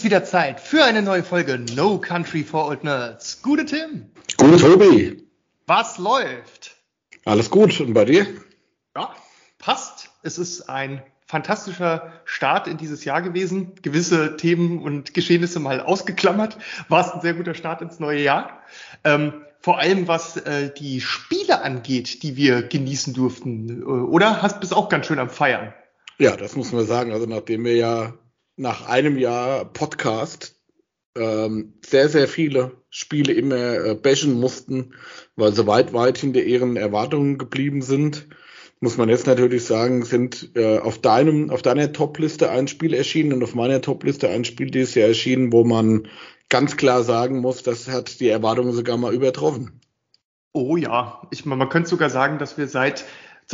Ist wieder Zeit für eine neue Folge No Country for Old Nerds. Gute Tim. Gute Tobi. Was läuft? Alles gut. Und bei dir? Ja, passt. Es ist ein fantastischer Start in dieses Jahr gewesen. Gewisse Themen und Geschehnisse mal ausgeklammert. War es ein sehr guter Start ins neue Jahr. Ähm, vor allem was äh, die Spiele angeht, die wir genießen durften. Äh, oder hast bist auch ganz schön am Feiern? Ja, das muss man sagen. Also nachdem wir ja nach einem Jahr Podcast ähm, sehr, sehr viele Spiele immer äh, bashen mussten, weil sie weit, weit hinter ihren Erwartungen geblieben sind, muss man jetzt natürlich sagen, sind äh, auf deinem, auf deiner Top-Liste ein Spiel erschienen und auf meiner Top-Liste ein Spiel dieses Jahr erschienen, wo man ganz klar sagen muss, das hat die Erwartungen sogar mal übertroffen. Oh ja, ich, man könnte sogar sagen, dass wir seit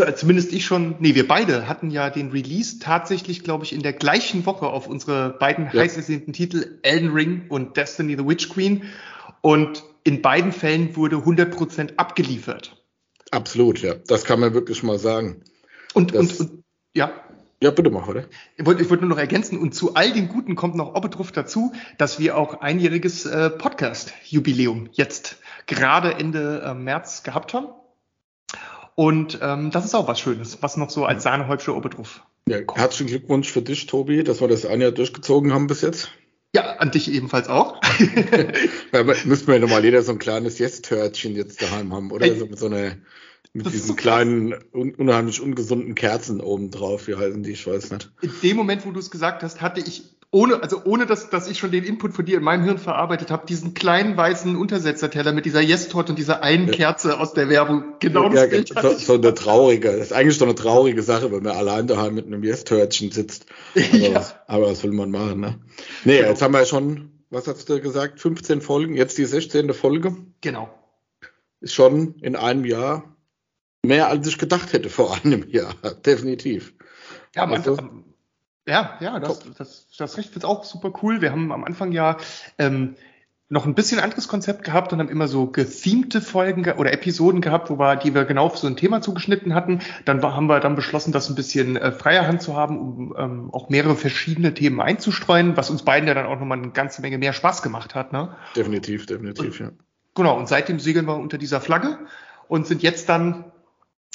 zumindest ich schon, nee, wir beide hatten ja den Release tatsächlich, glaube ich, in der gleichen Woche auf unsere beiden ja. heiß ersehnten Titel Elden Ring und Destiny the Witch Queen. Und in beiden Fällen wurde 100% abgeliefert. Absolut, ja. Das kann man wirklich mal sagen. Und, und, und ja. Ja, bitte mach, oder? Ich wollte, ich wollte nur noch ergänzen, und zu all den Guten kommt noch Obetruf dazu, dass wir auch einjähriges äh, Podcast-Jubiläum jetzt gerade Ende äh, März gehabt haben. Und ähm, das ist auch was Schönes, was noch so als Sahnehäubchen obendrauf. Ja, herzlichen Glückwunsch für dich, Tobi, dass wir das ein Jahr durchgezogen haben bis jetzt. Ja, an dich ebenfalls auch. ja, müssten wir ja nochmal jeder so ein kleines Yes-Törtchen jetzt daheim haben, oder? So mit so einer, mit das diesen so kleinen, un unheimlich ungesunden Kerzen oben drauf, wie heißen die, ich weiß nicht. In dem Moment, wo du es gesagt hast, hatte ich ohne, also ohne dass, dass ich schon den Input von dir in meinem Hirn verarbeitet habe, diesen kleinen weißen Untersetzerteller mit dieser Yes-Torte und dieser einen ja. Kerze aus der Werbung. Genau ja, das Bild so, so eine traurige, das ist eigentlich so eine traurige Sache, wenn man allein daheim mit einem Yes-Törtchen sitzt. Aber, ja. was, aber was will man machen, ne? Nee, genau. jetzt haben wir ja schon, was hast du gesagt, 15 Folgen, jetzt die 16. Folge. Genau. Ist schon in einem Jahr mehr, als ich gedacht hätte vor einem Jahr, definitiv. Ja, man, also, ja, ja, das, das, das Recht wird auch super cool. Wir haben am Anfang ja ähm, noch ein bisschen anderes Konzept gehabt und haben immer so gethemte Folgen oder Episoden gehabt, wo wir, die wir genau auf so ein Thema zugeschnitten hatten. Dann haben wir dann beschlossen, das ein bisschen äh, freier Hand zu haben, um ähm, auch mehrere verschiedene Themen einzustreuen, was uns beiden ja dann auch nochmal eine ganze Menge mehr Spaß gemacht hat. Ne? Definitiv, definitiv, und, ja. Genau, und seitdem segeln wir unter dieser Flagge und sind jetzt dann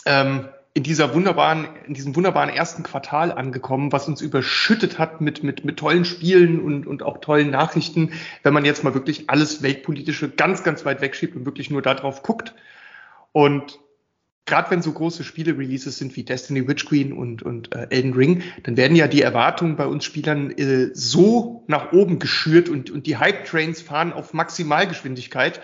ähm, in dieser wunderbaren, in diesem wunderbaren ersten Quartal angekommen, was uns überschüttet hat mit, mit, mit tollen Spielen und, und auch tollen Nachrichten, wenn man jetzt mal wirklich alles Weltpolitische ganz, ganz weit wegschiebt und wirklich nur darauf guckt. Und gerade wenn so große Spiele-Releases sind wie Destiny Witch Queen und, und äh, Elden Ring, dann werden ja die Erwartungen bei uns Spielern äh, so nach oben geschürt und, und die Hype-Trains fahren auf Maximalgeschwindigkeit,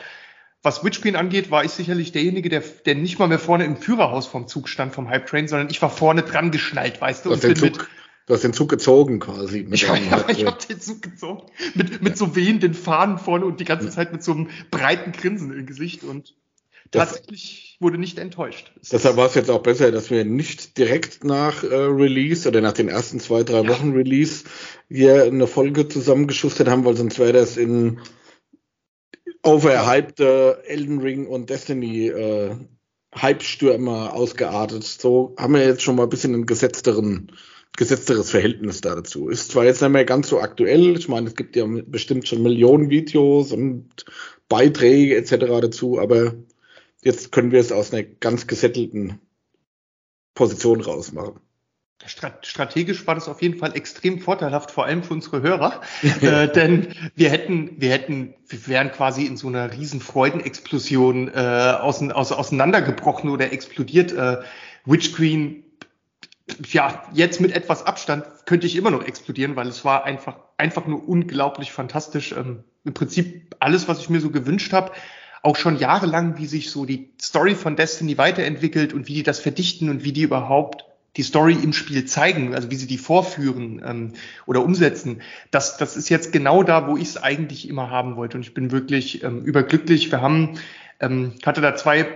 was Witch Queen angeht, war ich sicherlich derjenige, der, der nicht mal mehr vorne im Führerhaus vom Zug stand, vom Hype Train, sondern ich war vorne dran geschnallt, weißt du? du hast, den Zug, du hast den Zug gezogen quasi. Mit ja, ja, ich hab den Zug gezogen. Mit, mit so wehenden Fahnen vorne und die ganze Zeit mit so einem breiten Grinsen im Gesicht und das, tatsächlich wurde nicht enttäuscht. Deshalb war es jetzt auch besser, dass wir nicht direkt nach äh, Release oder nach den ersten zwei, drei ja. Wochen Release hier eine Folge zusammengeschustert haben, weil sonst wäre das in overhypte Elden Ring und Destiny äh, Hype-Stürmer ausgeartet. So haben wir jetzt schon mal ein bisschen ein gesetzteren, gesetzteres Verhältnis dazu. Ist zwar jetzt nicht mehr ganz so aktuell, ich meine, es gibt ja bestimmt schon Millionen Videos und Beiträge etc. dazu, aber jetzt können wir es aus einer ganz gesettelten Position rausmachen strategisch war das auf jeden Fall extrem vorteilhaft, vor allem für unsere Hörer, äh, denn wir hätten, wir hätten, wir wären quasi in so einer riesen Freudenexplosion äh, ausein, aus, auseinandergebrochen oder explodiert. Äh, Witch Queen, ja, jetzt mit etwas Abstand könnte ich immer noch explodieren, weil es war einfach, einfach nur unglaublich fantastisch. Ähm, Im Prinzip alles, was ich mir so gewünscht habe auch schon jahrelang, wie sich so die Story von Destiny weiterentwickelt und wie die das verdichten und wie die überhaupt die Story im Spiel zeigen, also wie sie die vorführen ähm, oder umsetzen, das, das ist jetzt genau da, wo ich es eigentlich immer haben wollte. Und ich bin wirklich ähm, überglücklich. Wir haben, ähm, hatte da zwei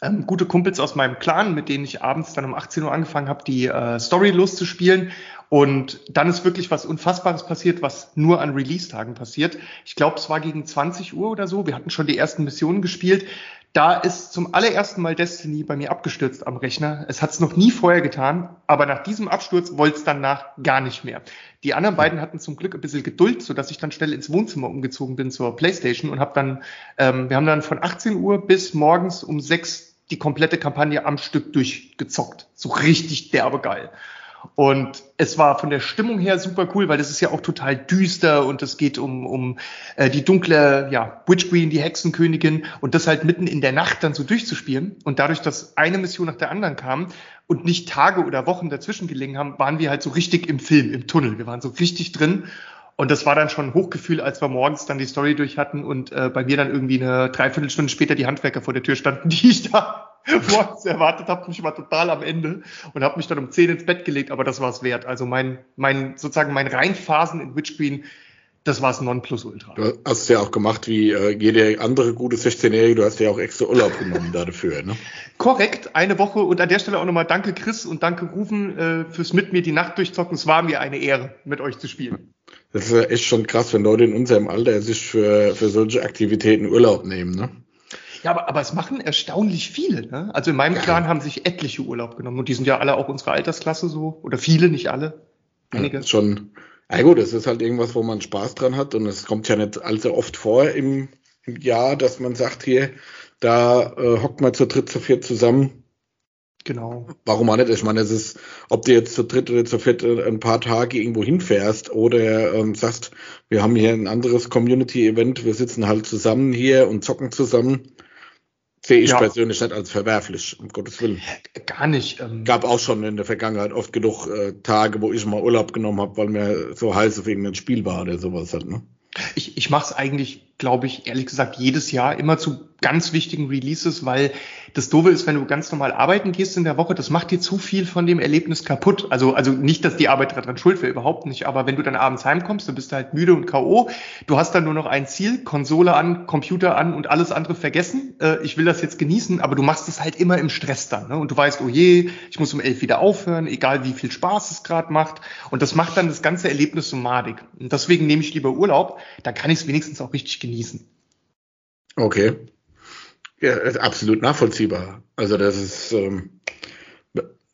ähm, gute Kumpels aus meinem Clan, mit denen ich abends dann um 18 Uhr angefangen habe, die äh, Story loszuspielen. Und dann ist wirklich was Unfassbares passiert, was nur an Release-Tagen passiert. Ich glaube, es war gegen 20 Uhr oder so. Wir hatten schon die ersten Missionen gespielt Da ist zum allerersten Mal Destiny bei mir abgestürzt am Rechner. Es hat es noch nie vorher getan, aber nach diesem Absturz wollte es danach gar nicht mehr. Die anderen beiden hatten zum Glück ein bisschen Geduld, sodass ich dann schnell ins Wohnzimmer umgezogen bin zur Playstation und habe dann, ähm, wir haben dann von 18 Uhr bis morgens um 6 die komplette Kampagne am Stück durchgezockt. So richtig derbe geil. Und es war von der Stimmung her super cool, weil das ist ja auch total düster und es geht um, um äh, die dunkle, ja, Witch Queen, die Hexenkönigin und das halt mitten in der Nacht dann so durchzuspielen. Und dadurch, dass eine Mission nach der anderen kam und nicht Tage oder Wochen dazwischen gelegen haben, waren wir halt so richtig im Film, im Tunnel. Wir waren so richtig drin. Und das war dann schon ein Hochgefühl, als wir morgens dann die Story durch hatten und äh, bei mir dann irgendwie eine Dreiviertelstunde später die Handwerker vor der Tür standen, die ich da morgens erwartet habe. Ich war total am Ende und habe mich dann um 10 ins Bett gelegt, aber das war es wert. Also mein, mein, sozusagen mein Reinphasen in Witch Queen, das war es Nonplusultra. Du hast es ja auch gemacht wie äh, jede andere gute 16-Jährige, du hast ja auch extra Urlaub genommen dafür, ne? Korrekt, eine Woche und an der Stelle auch nochmal danke Chris und danke Rufen äh, fürs mit mir die Nacht durchzocken. Es war mir eine Ehre, mit euch zu spielen. Das ist ja echt schon krass, wenn Leute in unserem Alter sich für, für solche Aktivitäten Urlaub nehmen, ne? Ja, aber, aber es machen erstaunlich viele. Ne? Also in meinem Clan haben sich etliche Urlaub genommen und die sind ja alle auch unserer Altersklasse so. Oder viele, nicht alle. Einige. Ja, schon. Ja gut, es ist halt irgendwas, wo man Spaß dran hat und es kommt ja nicht allzu oft vor im, im Jahr, dass man sagt, hier, da äh, hockt man zu dritt, zu viert zusammen. Genau. Warum auch nicht? Ich meine, es ist, ob du jetzt zu dritt oder zu viert äh, ein paar Tage irgendwo hinfährst oder ähm, sagst, wir haben hier ein anderes Community-Event, wir sitzen halt zusammen hier und zocken zusammen sehe ich ja. persönlich nicht als verwerflich, um Gottes Willen. Gar nicht. Ähm Gab auch schon in der Vergangenheit oft genug äh, Tage, wo ich mal Urlaub genommen habe, weil mir so heiß auf irgendein Spiel war oder sowas halt. Ne? Ich, ich mache es eigentlich, glaube ich, ehrlich gesagt, jedes Jahr immer zu ganz wichtigen Releases, weil das Doofe ist, wenn du ganz normal arbeiten gehst in der Woche, das macht dir zu viel von dem Erlebnis kaputt. Also, also nicht, dass die Arbeit daran schuld wäre, überhaupt nicht. Aber wenn du dann abends heimkommst, dann bist du halt müde und K.O. Du hast dann nur noch ein Ziel, Konsole an, Computer an und alles andere vergessen. Äh, ich will das jetzt genießen, aber du machst es halt immer im Stress dann. Ne? Und du weißt, oh je, ich muss um elf wieder aufhören, egal wie viel Spaß es gerade macht. Und das macht dann das ganze Erlebnis so madig. Und deswegen nehme ich lieber Urlaub, da kann ich es wenigstens auch richtig genießen. Okay. Ja, absolut nachvollziehbar. Also das ist, ähm,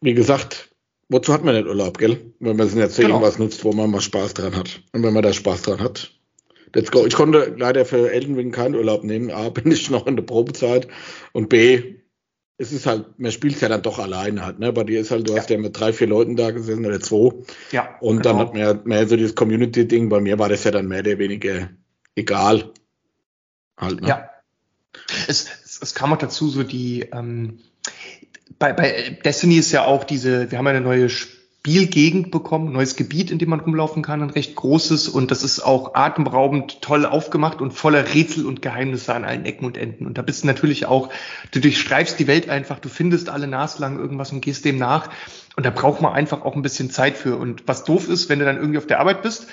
wie gesagt, wozu hat man denn Urlaub, gell? Wenn man jetzt genau. irgendwas nutzt, wo man mal Spaß dran hat. Und wenn man da Spaß dran hat. Let's go. Ich konnte leider für Elden Ring keinen Urlaub nehmen. A, bin ich noch in der Probezeit. Und B, es ist halt, man spielt es ja dann doch alleine halt, ne? Bei dir ist halt, du ja. hast ja mit drei, vier Leuten da gesessen oder zwei. Ja. Und genau. dann hat man ja mehr so dieses Community-Ding. Bei mir war das ja dann mehr oder weniger egal. Halt, ne? Ja. Es, es kam auch dazu, so die, ähm, bei, bei Destiny ist ja auch diese, wir haben eine neue Spielgegend bekommen, neues Gebiet, in dem man rumlaufen kann, ein recht großes und das ist auch atemberaubend toll aufgemacht und voller Rätsel und Geheimnisse an allen Ecken und Enden. Und da bist du natürlich auch, du durchstreifst die Welt einfach, du findest alle naslang irgendwas und gehst dem nach. Und da braucht man einfach auch ein bisschen Zeit für. Und was doof ist, wenn du dann irgendwie auf der Arbeit bist,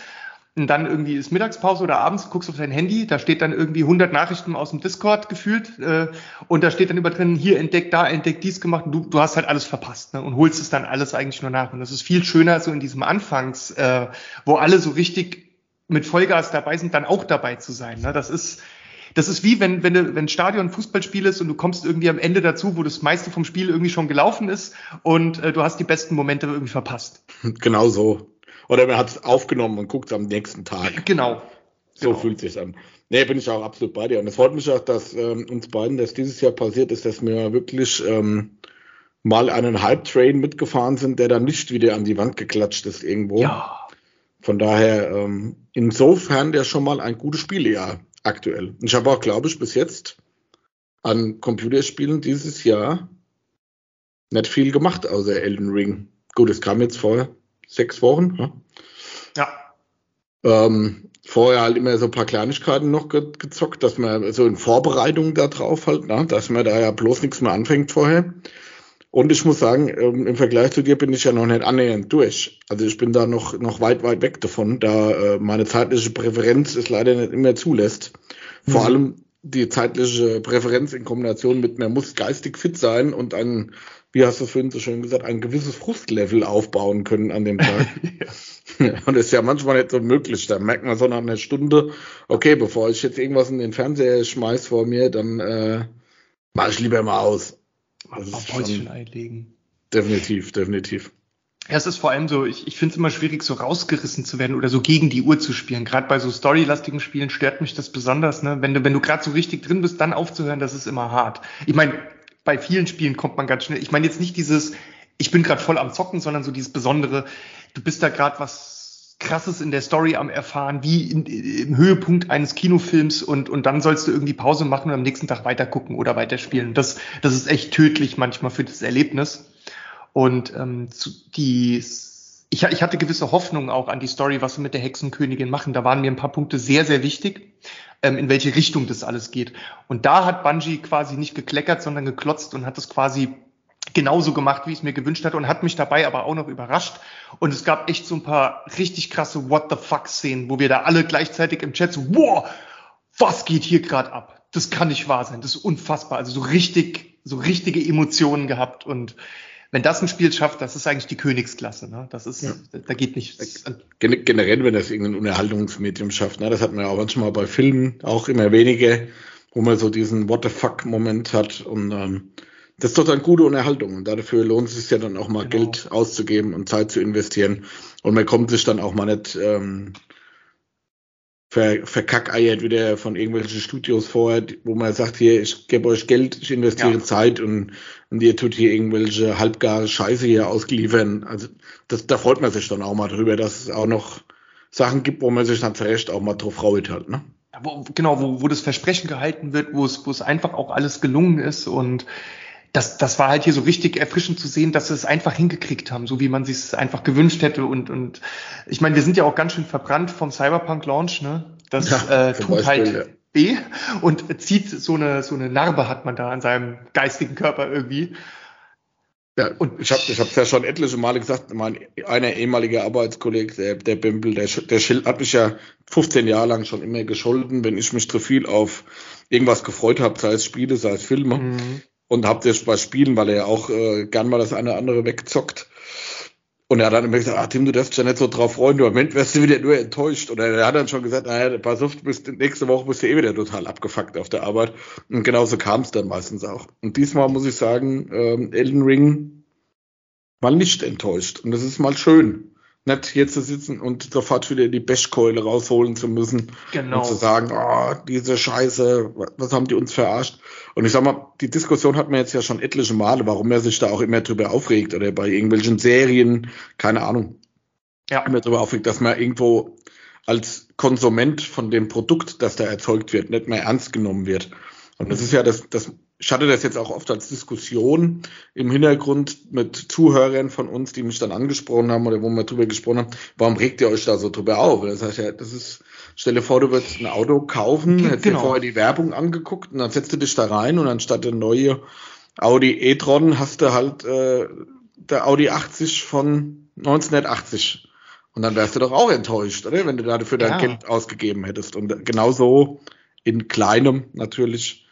und dann irgendwie ist Mittagspause oder abends, guckst auf dein Handy, da steht dann irgendwie 100 Nachrichten aus dem Discord gefühlt äh, und da steht dann über drin, hier entdeckt, da entdeckt, dies gemacht und du, du hast halt alles verpasst ne, und holst es dann alles eigentlich nur nach und das ist viel schöner so in diesem Anfangs, äh, wo alle so richtig mit Vollgas dabei sind, dann auch dabei zu sein. Ne? Das ist das ist wie wenn wenn du, wenn Stadion Fußballspiel ist und du kommst irgendwie am Ende dazu, wo das meiste vom Spiel irgendwie schon gelaufen ist und äh, du hast die besten Momente irgendwie verpasst. Genau so. Oder man hat es aufgenommen und guckt es am nächsten Tag. Genau. So genau. fühlt sich an. Nee, bin ich auch absolut bei dir. Und es freut mich auch, dass ähm, uns beiden, dass dieses Jahr passiert ist, dass wir wirklich ähm, mal einen Hype-Train mitgefahren sind, der dann nicht wieder an die Wand geklatscht ist irgendwo. Ja. Von daher, ähm, insofern der schon mal ein gutes Spieljahr aktuell. Ich habe auch, glaube ich, bis jetzt an Computerspielen dieses Jahr nicht viel gemacht, außer Elden Ring. Gut, es kam jetzt vor sechs Wochen. Ne? Ja. Ähm, vorher halt immer so ein paar Kleinigkeiten noch ge gezockt, dass man so in Vorbereitung da drauf halt, ne? dass man da ja bloß nichts mehr anfängt vorher. Und ich muss sagen, ähm, im Vergleich zu dir bin ich ja noch nicht annähernd durch. Also ich bin da noch, noch weit, weit weg davon, da äh, meine zeitliche Präferenz es leider nicht immer zulässt. Vor mhm. allem die zeitliche Präferenz in Kombination mit, man muss geistig fit sein und ein wie hast du vorhin so schön gesagt, ein gewisses Frustlevel aufbauen können an dem Tag. ja. Und das ist ja manchmal nicht so möglich. Da merkt man so nach einer Stunde, okay, bevor ich jetzt irgendwas in den Fernseher schmeiß vor mir, dann äh, Mach ich lieber mal aus. Das auf Häuschen einlegen. Definitiv, definitiv. Ja, es ist vor allem so, ich, ich finde es immer schwierig, so rausgerissen zu werden oder so gegen die Uhr zu spielen. Gerade bei so storylastigen Spielen stört mich das besonders. Ne? Wenn du, wenn du gerade so richtig drin bist, dann aufzuhören, das ist immer hart. Ich meine, bei vielen Spielen kommt man ganz schnell. Ich meine jetzt nicht dieses, ich bin gerade voll am Zocken, sondern so dieses Besondere, du bist da gerade was Krasses in der Story am erfahren, wie in, im Höhepunkt eines Kinofilms und, und dann sollst du irgendwie Pause machen und am nächsten Tag weiter gucken oder weiterspielen. Das, das ist echt tödlich manchmal für das Erlebnis. Und ähm, die, ich, ich hatte gewisse Hoffnungen auch an die Story, was sie mit der Hexenkönigin machen. Da waren mir ein paar Punkte sehr, sehr wichtig, ähm, in welche Richtung das alles geht. Und da hat Bungie quasi nicht gekleckert, sondern geklotzt und hat das quasi genauso gemacht, wie ich es mir gewünscht hatte und hat mich dabei aber auch noch überrascht. Und es gab echt so ein paar richtig krasse What the fuck Szenen, wo wir da alle gleichzeitig im Chat so, wow, was geht hier gerade ab? Das kann nicht wahr sein. Das ist unfassbar. Also so richtig, so richtige Emotionen gehabt und wenn das ein Spiel schafft, das ist eigentlich die Königsklasse. Ne? Das ist, ja. da geht nichts. Generell, wenn das irgendein Unterhaltungsmedium schafft, ne? das hat man ja auch manchmal bei Filmen, auch immer wenige, wo man so diesen What the fuck-Moment hat. Und ähm, das ist doch dann gute Unterhaltung. Und dafür lohnt es sich ja dann auch mal genau. Geld auszugeben und Zeit zu investieren. Und man kommt sich dann auch mal nicht ähm, ver, verkackeiert wieder von irgendwelchen Studios vorher, wo man sagt, hier, ich gebe euch Geld, ich investiere ja. Zeit und, und ihr tut hier irgendwelche halbgare Scheiße hier ausgeliefern. Also das, da freut man sich dann auch mal drüber, dass es auch noch Sachen gibt, wo man sich dann zurecht auch mal drauf freut hat, ne? Wo, genau, wo, wo das Versprechen gehalten wird, wo es, wo es einfach auch alles gelungen ist und das, das war halt hier so richtig erfrischend zu sehen, dass sie es einfach hingekriegt haben, so wie man sich es einfach gewünscht hätte. Und, und ich meine, wir sind ja auch ganz schön verbrannt vom Cyberpunk-Launch, ne? Das ja, äh, tut halt ja. weh und zieht so eine, so eine Narbe hat man da an seinem geistigen Körper irgendwie. Ja, und ich habe ich hab's ja schon etliche Male gesagt, mein einer ehemaliger Arbeitskollege, der, der Bimbel, der, der Schild hat mich ja 15 Jahre lang schon immer gescholden, wenn ich mich zu viel auf irgendwas gefreut habe, sei es Spiele, sei es Filme. Mhm und hauptsächlich bei Spielen, weil er ja auch äh, gern mal das eine oder andere wegzockt. Und er hat dann immer gesagt, ach Tim, du darfst dich ja nicht so drauf freuen, du am Ende wirst du wieder nur enttäuscht. Oder er hat dann schon gesagt, naja, pass auf, bist, nächste Woche bist du eh wieder total abgefuckt auf der Arbeit. Und genauso kam es dann meistens auch. Und diesmal muss ich sagen, ähm, Elden Ring war nicht enttäuscht. Und das ist mal schön nicht hier zu sitzen und sofort wieder die Bechkeule rausholen zu müssen genau. und zu sagen, oh, diese Scheiße, was haben die uns verarscht? Und ich sag mal, die Diskussion hat man jetzt ja schon etliche Male, warum er sich da auch immer drüber aufregt oder bei irgendwelchen Serien, keine Ahnung, ja. immer drüber aufregt, dass man irgendwo als Konsument von dem Produkt, das da erzeugt wird, nicht mehr ernst genommen wird. Und das ist ja das, das ich hatte das jetzt auch oft als Diskussion im Hintergrund mit Zuhörern von uns, die mich dann angesprochen haben oder wo wir drüber gesprochen haben, warum regt ihr euch da so drüber auf? Das heißt ja, das ist, stell dir vor, du würdest ein Auto kaufen, hättest genau. dir vorher die Werbung angeguckt und dann setzt du dich da rein und anstatt der neue Audi e-tron hast du halt äh, der Audi 80 von 1980. Und dann wärst du doch auch enttäuscht, oder? Wenn du dafür dein ja. Geld ausgegeben hättest. Und genauso in kleinem natürlich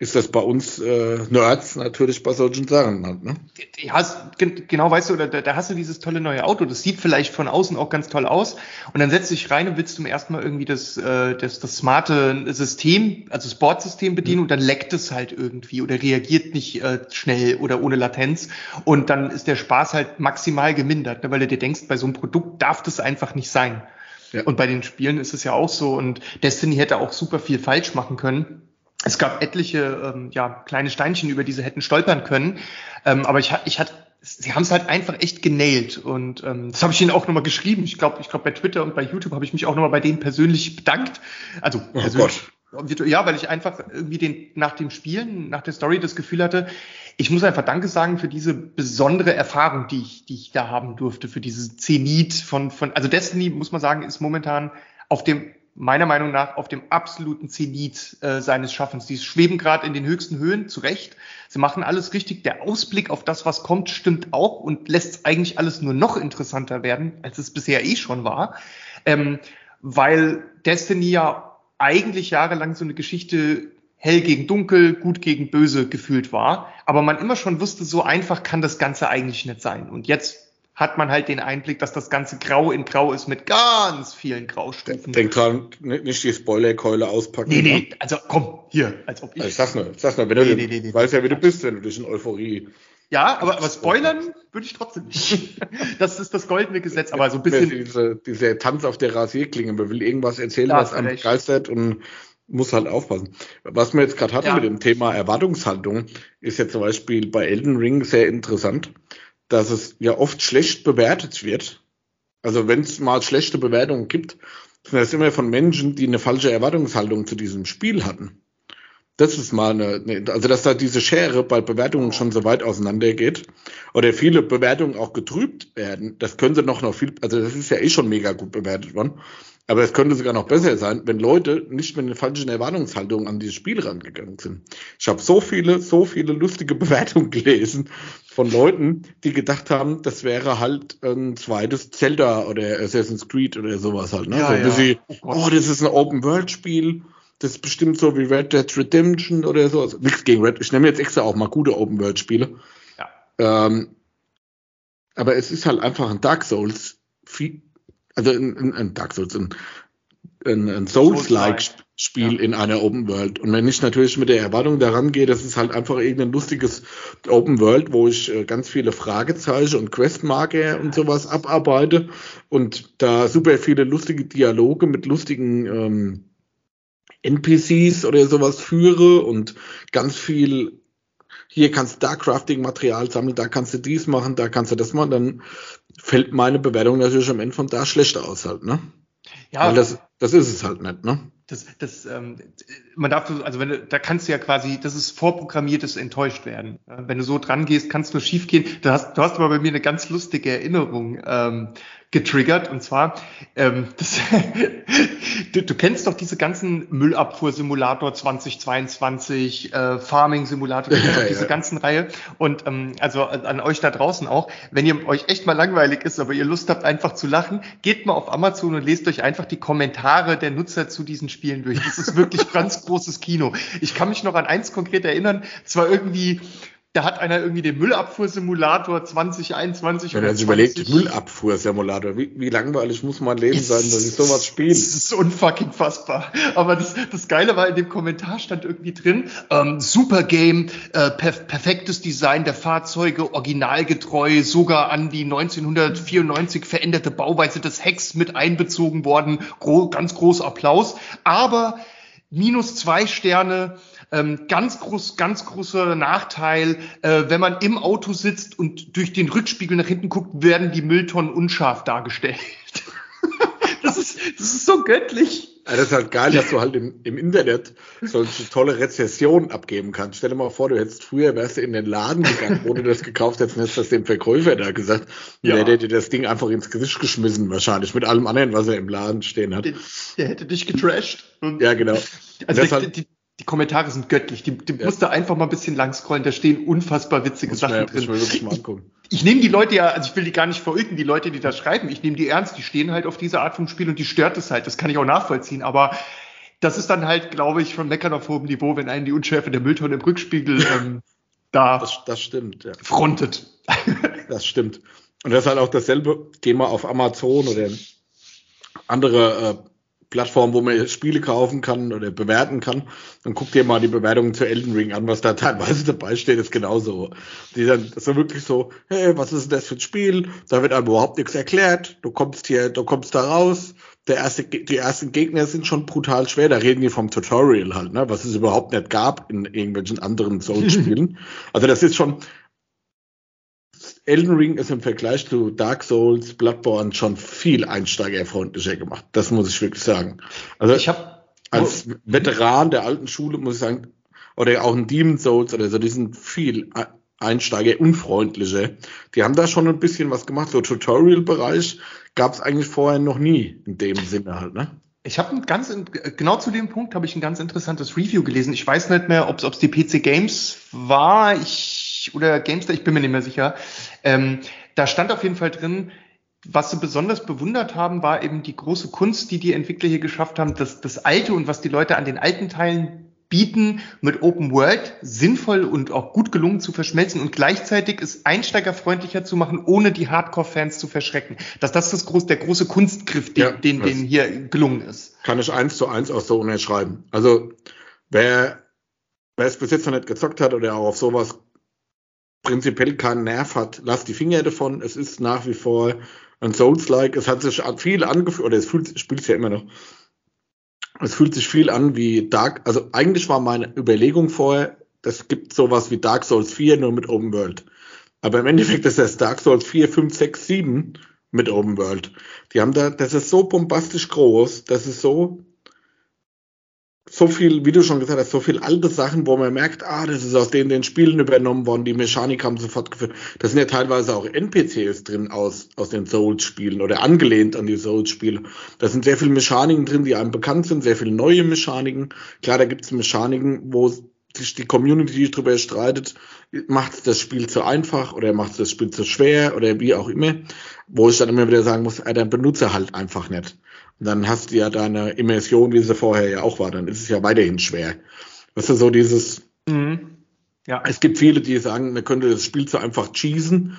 ist das bei uns äh, Nerds natürlich bei solchen Sachen halt, ne? Ja, genau, weißt du, da, da hast du dieses tolle neue Auto, das sieht vielleicht von außen auch ganz toll aus und dann setzt du dich rein und willst zum ersten Mal irgendwie das, äh, das, das smarte System, also Sportsystem bedienen mhm. und dann leckt es halt irgendwie oder reagiert nicht äh, schnell oder ohne Latenz und dann ist der Spaß halt maximal gemindert, ne, weil du dir denkst, bei so einem Produkt darf das einfach nicht sein. Ja. Und bei den Spielen ist es ja auch so und Destiny hätte auch super viel falsch machen können es gab etliche ähm, ja, kleine Steinchen, über die sie hätten stolpern können. Ähm, aber ich, ich hatte, sie haben es halt einfach echt genailt. Und ähm, das habe ich ihnen auch nochmal geschrieben. Ich glaube, ich glaube, bei Twitter und bei YouTube habe ich mich auch nochmal bei denen persönlich bedankt. Also oh persönlich. Gott. Ja, weil ich einfach irgendwie den, nach dem Spielen, nach der Story das Gefühl hatte, ich muss einfach Danke sagen für diese besondere Erfahrung, die ich, die ich da haben durfte, für diese Zenit von, von, also Destiny, muss man sagen, ist momentan auf dem meiner Meinung nach auf dem absoluten Zenit äh, seines Schaffens. Die schweben gerade in den höchsten Höhen, zu Recht. Sie machen alles richtig. Der Ausblick auf das, was kommt, stimmt auch und lässt eigentlich alles nur noch interessanter werden, als es bisher eh schon war. Ähm, weil Destiny ja eigentlich jahrelang so eine Geschichte hell gegen dunkel, gut gegen böse gefühlt war. Aber man immer schon wusste, so einfach kann das Ganze eigentlich nicht sein. Und jetzt hat man halt den Einblick, dass das Ganze grau in grau ist mit ganz vielen Graustufen. Denk dran, nicht die Spoilerkeule auspacken. Nee, nee, also komm, hier, als ob ich. Also ich sag's nur, ich sag's nur, wenn nee, du, nee, nee, nee, weißt ja, wie du bist, wenn du dich in Euphorie. Ja, aber, aber spoilern würde ich trotzdem nicht. Das ist das goldene Gesetz, aber so ein bisschen. Diese, diese Tanz auf der Rasierklinge, man will irgendwas erzählen, was einem begeistert und muss halt aufpassen. Was wir jetzt gerade hatten ja. mit dem Thema Erwartungshaltung, ist ja zum Beispiel bei Elden Ring sehr interessant, dass es ja oft schlecht bewertet wird. Also wenn es mal schlechte Bewertungen gibt, sind das immer von Menschen, die eine falsche Erwartungshaltung zu diesem Spiel hatten. Das ist mal eine, also dass da diese Schere bei Bewertungen schon so weit auseinander geht oder viele Bewertungen auch getrübt werden, das könnte noch noch viel, also das ist ja eh schon mega gut bewertet worden, aber es könnte sogar noch besser sein, wenn Leute nicht mit einer falschen Erwartungshaltung an dieses Spiel rangegangen sind. Ich habe so viele, so viele lustige Bewertungen gelesen von Leuten, die gedacht haben, das wäre halt ein zweites Zelda oder Assassin's Creed oder sowas halt. Ne? Ja, so, ja. Sie, oh, oh, das ist ein Open-World-Spiel das ist bestimmt so wie Red Dead Redemption oder so. Also, nichts gegen Red. Ich nehme jetzt extra auch mal gute Open-World-Spiele. Ja. Ähm, aber es ist halt einfach ein Dark Souls, also ein, ein Dark Souls, ein, ein, ein Souls-like-Spiel ja. in einer Open World. Und wenn ich natürlich mit der Erwartung daran gehe, das ist halt einfach irgendein lustiges Open World, wo ich äh, ganz viele Fragezeichen und Questmarker und sowas abarbeite und da super viele lustige Dialoge mit lustigen ähm, NPCs oder sowas führe und ganz viel hier kannst du da Crafting-Material sammeln, da kannst du dies machen, da kannst du das machen, dann fällt meine Bewertung natürlich am Ende von da schlechter aus halt, ne? Ja. Weil das, das ist es halt nicht, ne? Das, das, ähm, man darf, also wenn du, da kannst du ja quasi, das ist vorprogrammiertes enttäuscht werden. Wenn du so dran gehst, kannst du schief gehen. Du hast, du hast aber bei mir eine ganz lustige Erinnerung. Ähm, getriggert. Und zwar, ähm, das, du, du kennst doch diese ganzen Müllabfuhr-Simulator 2022, äh, Farming-Simulator, ja, diese ja. ganzen Reihe. Und ähm, also an euch da draußen auch, wenn ihr euch echt mal langweilig ist, aber ihr Lust habt, einfach zu lachen, geht mal auf Amazon und lest euch einfach die Kommentare der Nutzer zu diesen Spielen durch. Das ist wirklich ganz großes Kino. Ich kann mich noch an eins konkret erinnern, zwar irgendwie da hat einer irgendwie den Müllabfuhrsimulator 2021 Wenn er sich überlegt, Müllabfuhrsimulator, wie, wie langweilig muss mein Leben sein, dass ich sowas spiele? Das ist unfucking fassbar. Aber das, das Geile war, in dem Kommentar stand irgendwie drin, ähm, super Game, äh, perf perfektes Design der Fahrzeuge, originalgetreu, sogar an die 1994 veränderte Bauweise des Hecks mit einbezogen worden. Gro ganz groß Applaus. Aber minus zwei Sterne, ähm, ganz groß, ganz großer Nachteil, äh, wenn man im Auto sitzt und durch den Rückspiegel nach hinten guckt, werden die Mülltonnen unscharf dargestellt. das, ist, das ist so göttlich. Ja, das ist halt geil, dass du halt im, im Internet solche tolle Rezessionen abgeben kannst. Stell dir mal vor, du hättest früher wärst du in den Laden gegangen, wo du das gekauft hättest, und hättest das dem Verkäufer da gesagt. Ja. Der hätte dir das Ding einfach ins Gesicht geschmissen, wahrscheinlich, mit allem anderen, was er im Laden stehen hat. Der, der hätte dich getrashed. ja, genau. Also die, die Kommentare sind göttlich. Die, die ja. musst du einfach mal ein bisschen lang scrollen. Da stehen unfassbar witzige muss Sachen mir, drin. Ich, ich nehme die Leute ja, also ich will die gar nicht verrücken, die Leute, die da schreiben. Ich nehme die ernst. Die stehen halt auf diese Art von Spiel und die stört es halt. Das kann ich auch nachvollziehen. Aber das ist dann halt, glaube ich, von Meckern auf hohem Niveau, wenn einen die Unschärfe der Mülltonne im Rückspiegel ähm, da das, das stimmt, ja. frontet. das stimmt. Und das ist halt auch dasselbe Thema auf Amazon oder andere äh, Plattform, wo man Spiele kaufen kann oder bewerten kann. Dann guck dir mal die Bewertungen zu Elden Ring an, was da teilweise dabei steht, ist genauso. Die dann so wirklich so, hey, was ist denn das für ein Spiel? Da wird einem überhaupt nichts erklärt. Du kommst hier, du kommst da raus. Der erste, die ersten Gegner sind schon brutal schwer. Da reden die vom Tutorial halt, ne? was es überhaupt nicht gab in irgendwelchen anderen Souls-Spielen. also das ist schon, Elden Ring ist im Vergleich zu Dark Souls, Bloodborne schon viel einsteigerfreundlicher gemacht. Das muss ich wirklich sagen. Also ich habe als Veteran der alten Schule muss ich sagen, oder auch ein Demon Souls oder so, die sind viel einsteigerunfreundlicher. Die haben da schon ein bisschen was gemacht. So Tutorial-Bereich gab es eigentlich vorher noch nie in dem Sinne halt, ne? Ich habe ein ganz genau zu dem Punkt habe ich ein ganz interessantes Review gelesen. Ich weiß nicht mehr, ob es die PC Games war. Ich oder Gamestar, ich bin mir nicht mehr sicher. Ähm, da stand auf jeden Fall drin, was sie besonders bewundert haben, war eben die große Kunst, die die Entwickler hier geschafft haben, das, das Alte und was die Leute an den alten Teilen bieten, mit Open World sinnvoll und auch gut gelungen zu verschmelzen und gleichzeitig es einsteigerfreundlicher zu machen, ohne die Hardcore-Fans zu verschrecken. Dass das, das groß, der große Kunstgriff, den, ja, den, den hier gelungen ist. Kann ich eins zu eins auch so unterschreiben. Also wer, wer es bis jetzt noch nicht gezockt hat oder auch auf sowas prinzipiell keinen Nerv hat, lasst die Finger davon. Es ist nach wie vor ein Souls-like. Es hat sich viel angefühlt, oder es fühlt, spielt es ja immer noch es fühlt sich viel an wie Dark, also eigentlich war meine Überlegung vorher, das gibt sowas wie Dark Souls 4 nur mit Open World. Aber im Endeffekt ist das Dark Souls 4, 5, 6, 7 mit Open World. Die haben da, das ist so bombastisch groß, das ist so so viel, wie du schon gesagt hast, so viel alte Sachen, wo man merkt, ah, das ist aus den, den Spielen übernommen worden, die Mechanik haben sofort geführt. Da sind ja teilweise auch NPCs drin aus, aus den Souls-Spielen oder angelehnt an die Souls-Spiele. Da sind sehr viele Mechaniken drin, die einem bekannt sind, sehr viele neue Mechaniken. Klar, da gibt es Mechaniken, wo sich die Community darüber streitet, macht das Spiel zu einfach oder macht das Spiel zu schwer oder wie auch immer, wo ich dann immer wieder sagen muss, äh, dann benutze halt einfach nicht dann hast du ja deine Immersion, wie sie vorher ja auch war, dann ist es ja weiterhin schwer. Weißt du, so dieses, mhm. ja. es gibt viele, die sagen, man könnte das Spiel zu einfach cheesen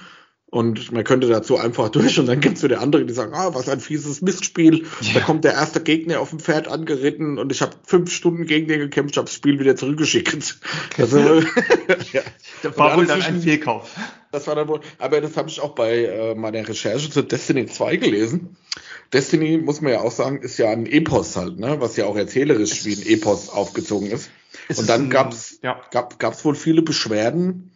und man könnte dazu einfach durch und dann gibt es wieder andere, die sagen, ah, was ein fieses Mistspiel. Ja. Da kommt der erste Gegner auf dem Pferd angeritten und ich habe fünf Stunden gegen den gekämpft, habe das Spiel wieder zurückgeschickt. Also, ja. Das war wohl dann ein Fehlkauf. Das war dann wohl, aber das habe ich auch bei äh, meiner Recherche zu Destiny 2 gelesen. Destiny, muss man ja auch sagen, ist ja ein Epos halt, ne? was ja auch erzählerisch wie ein Epos aufgezogen ist. ist und dann gab's ja. gab, gab's wohl viele Beschwerden,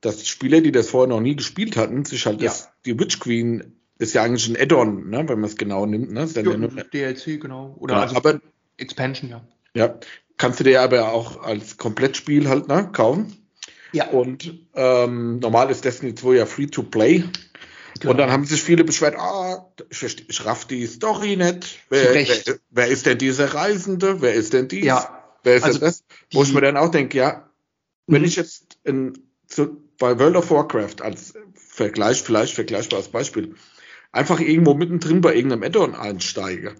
dass Spieler, die das vorher noch nie gespielt hatten, sich halt ja. das, die Witch Queen ist ja eigentlich ein Add-on, ne? wenn man es genau nimmt. Ne? Ist ja, ja DLC, genau. Oder genau, also aber, Expansion, ja. Ja, kannst du dir aber auch als Komplettspiel halt ne, kaufen. Ja. Und ähm, normal ist Destiny 2 ja free to play. Genau. Und dann haben sich viele beschwert, ah, ich, ich raff die Story nicht. Wer, wer, wer, ist denn dieser Reisende? Wer ist denn dies? Ja. Wer ist also denn das? Wo ich mir dann auch denke, ja, wenn mhm. ich jetzt in, zu, bei World of Warcraft als Vergleich, vielleicht vergleichbares Beispiel, einfach irgendwo mittendrin bei irgendeinem Addon einsteige,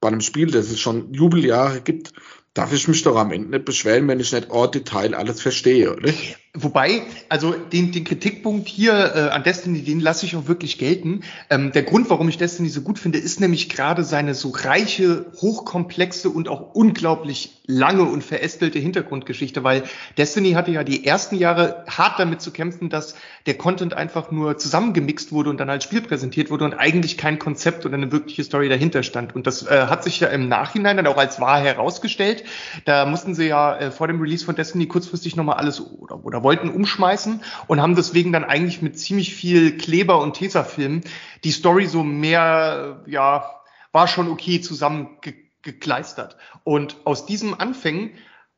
bei einem Spiel, das es schon Jubeljahre gibt, darf ich mich doch am Ende nicht beschweren, wenn ich nicht Ort, Detail alles verstehe, oder? Wobei, also den, den Kritikpunkt hier äh, an Destiny, den lasse ich auch wirklich gelten. Ähm, der Grund, warum ich Destiny so gut finde, ist nämlich gerade seine so reiche, hochkomplexe und auch unglaublich lange und verästelte Hintergrundgeschichte, weil Destiny hatte ja die ersten Jahre hart damit zu kämpfen, dass der Content einfach nur zusammengemixt wurde und dann als Spiel präsentiert wurde und eigentlich kein Konzept oder eine wirkliche Story dahinter stand. Und das äh, hat sich ja im Nachhinein dann auch als wahr herausgestellt. Da mussten sie ja äh, vor dem Release von Destiny kurzfristig nochmal alles oder, oder wollten umschmeißen und haben deswegen dann eigentlich mit ziemlich viel Kleber und Tesafilm die Story so mehr, ja, war schon okay zusammengekleistert. Und aus diesem Anfängen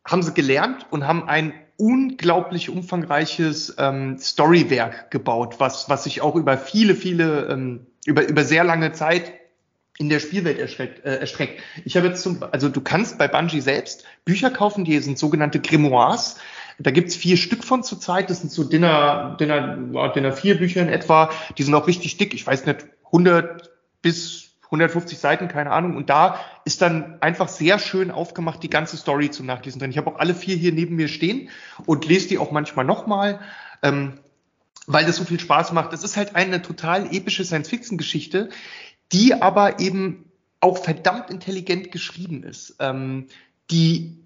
haben sie gelernt und haben ein unglaublich umfangreiches ähm, Storywerk gebaut, was, was sich auch über viele, viele, ähm, über, über sehr lange Zeit in der Spielwelt erstreckt. Äh, erstreckt. Ich habe jetzt zum, also du kannst bei Bungie selbst Bücher kaufen, die sind sogenannte Grimoires. Da gibt's vier Stück von zurzeit. Das sind so Dinner, Dinner, Dinner vier Bücher in etwa. Die sind auch richtig dick. Ich weiß nicht, 100 bis 150 Seiten, keine Ahnung. Und da ist dann einfach sehr schön aufgemacht die ganze Story zum Nachlesen drin. Ich habe auch alle vier hier neben mir stehen und lese die auch manchmal nochmal, ähm, weil das so viel Spaß macht. Es ist halt eine total epische Science-Fiction-Geschichte, die aber eben auch verdammt intelligent geschrieben ist. Ähm, die,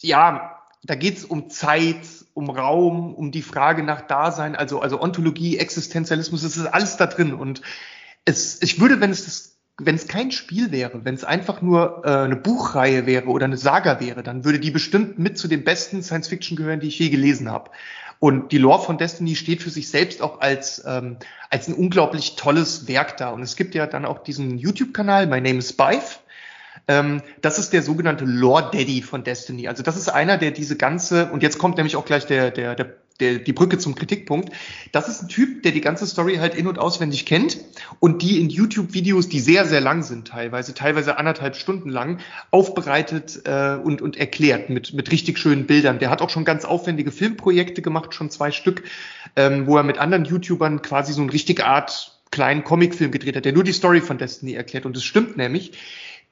ja, da geht es um Zeit, um Raum, um die Frage nach Dasein, also, also Ontologie, Existenzialismus, das ist alles da drin. Und es, ich würde, wenn es das, wenn es kein Spiel wäre, wenn es einfach nur äh, eine Buchreihe wäre oder eine Saga wäre, dann würde die bestimmt mit zu den besten Science Fiction gehören, die ich je gelesen habe. Und die Lore von Destiny steht für sich selbst auch als, ähm, als ein unglaublich tolles Werk da. Und es gibt ja dann auch diesen YouTube-Kanal, My Name is Bife. Ähm, das ist der sogenannte Lore Daddy von Destiny. Also das ist einer, der diese ganze, und jetzt kommt nämlich auch gleich der, der, der, der, die Brücke zum Kritikpunkt. Das ist ein Typ, der die ganze Story halt in- und auswendig kennt und die in YouTube-Videos, die sehr, sehr lang sind teilweise, teilweise anderthalb Stunden lang, aufbereitet äh, und, und erklärt mit, mit richtig schönen Bildern. Der hat auch schon ganz aufwendige Filmprojekte gemacht, schon zwei Stück, ähm, wo er mit anderen YouTubern quasi so eine richtige Art kleinen Comicfilm gedreht hat, der nur die Story von Destiny erklärt. Und es stimmt nämlich,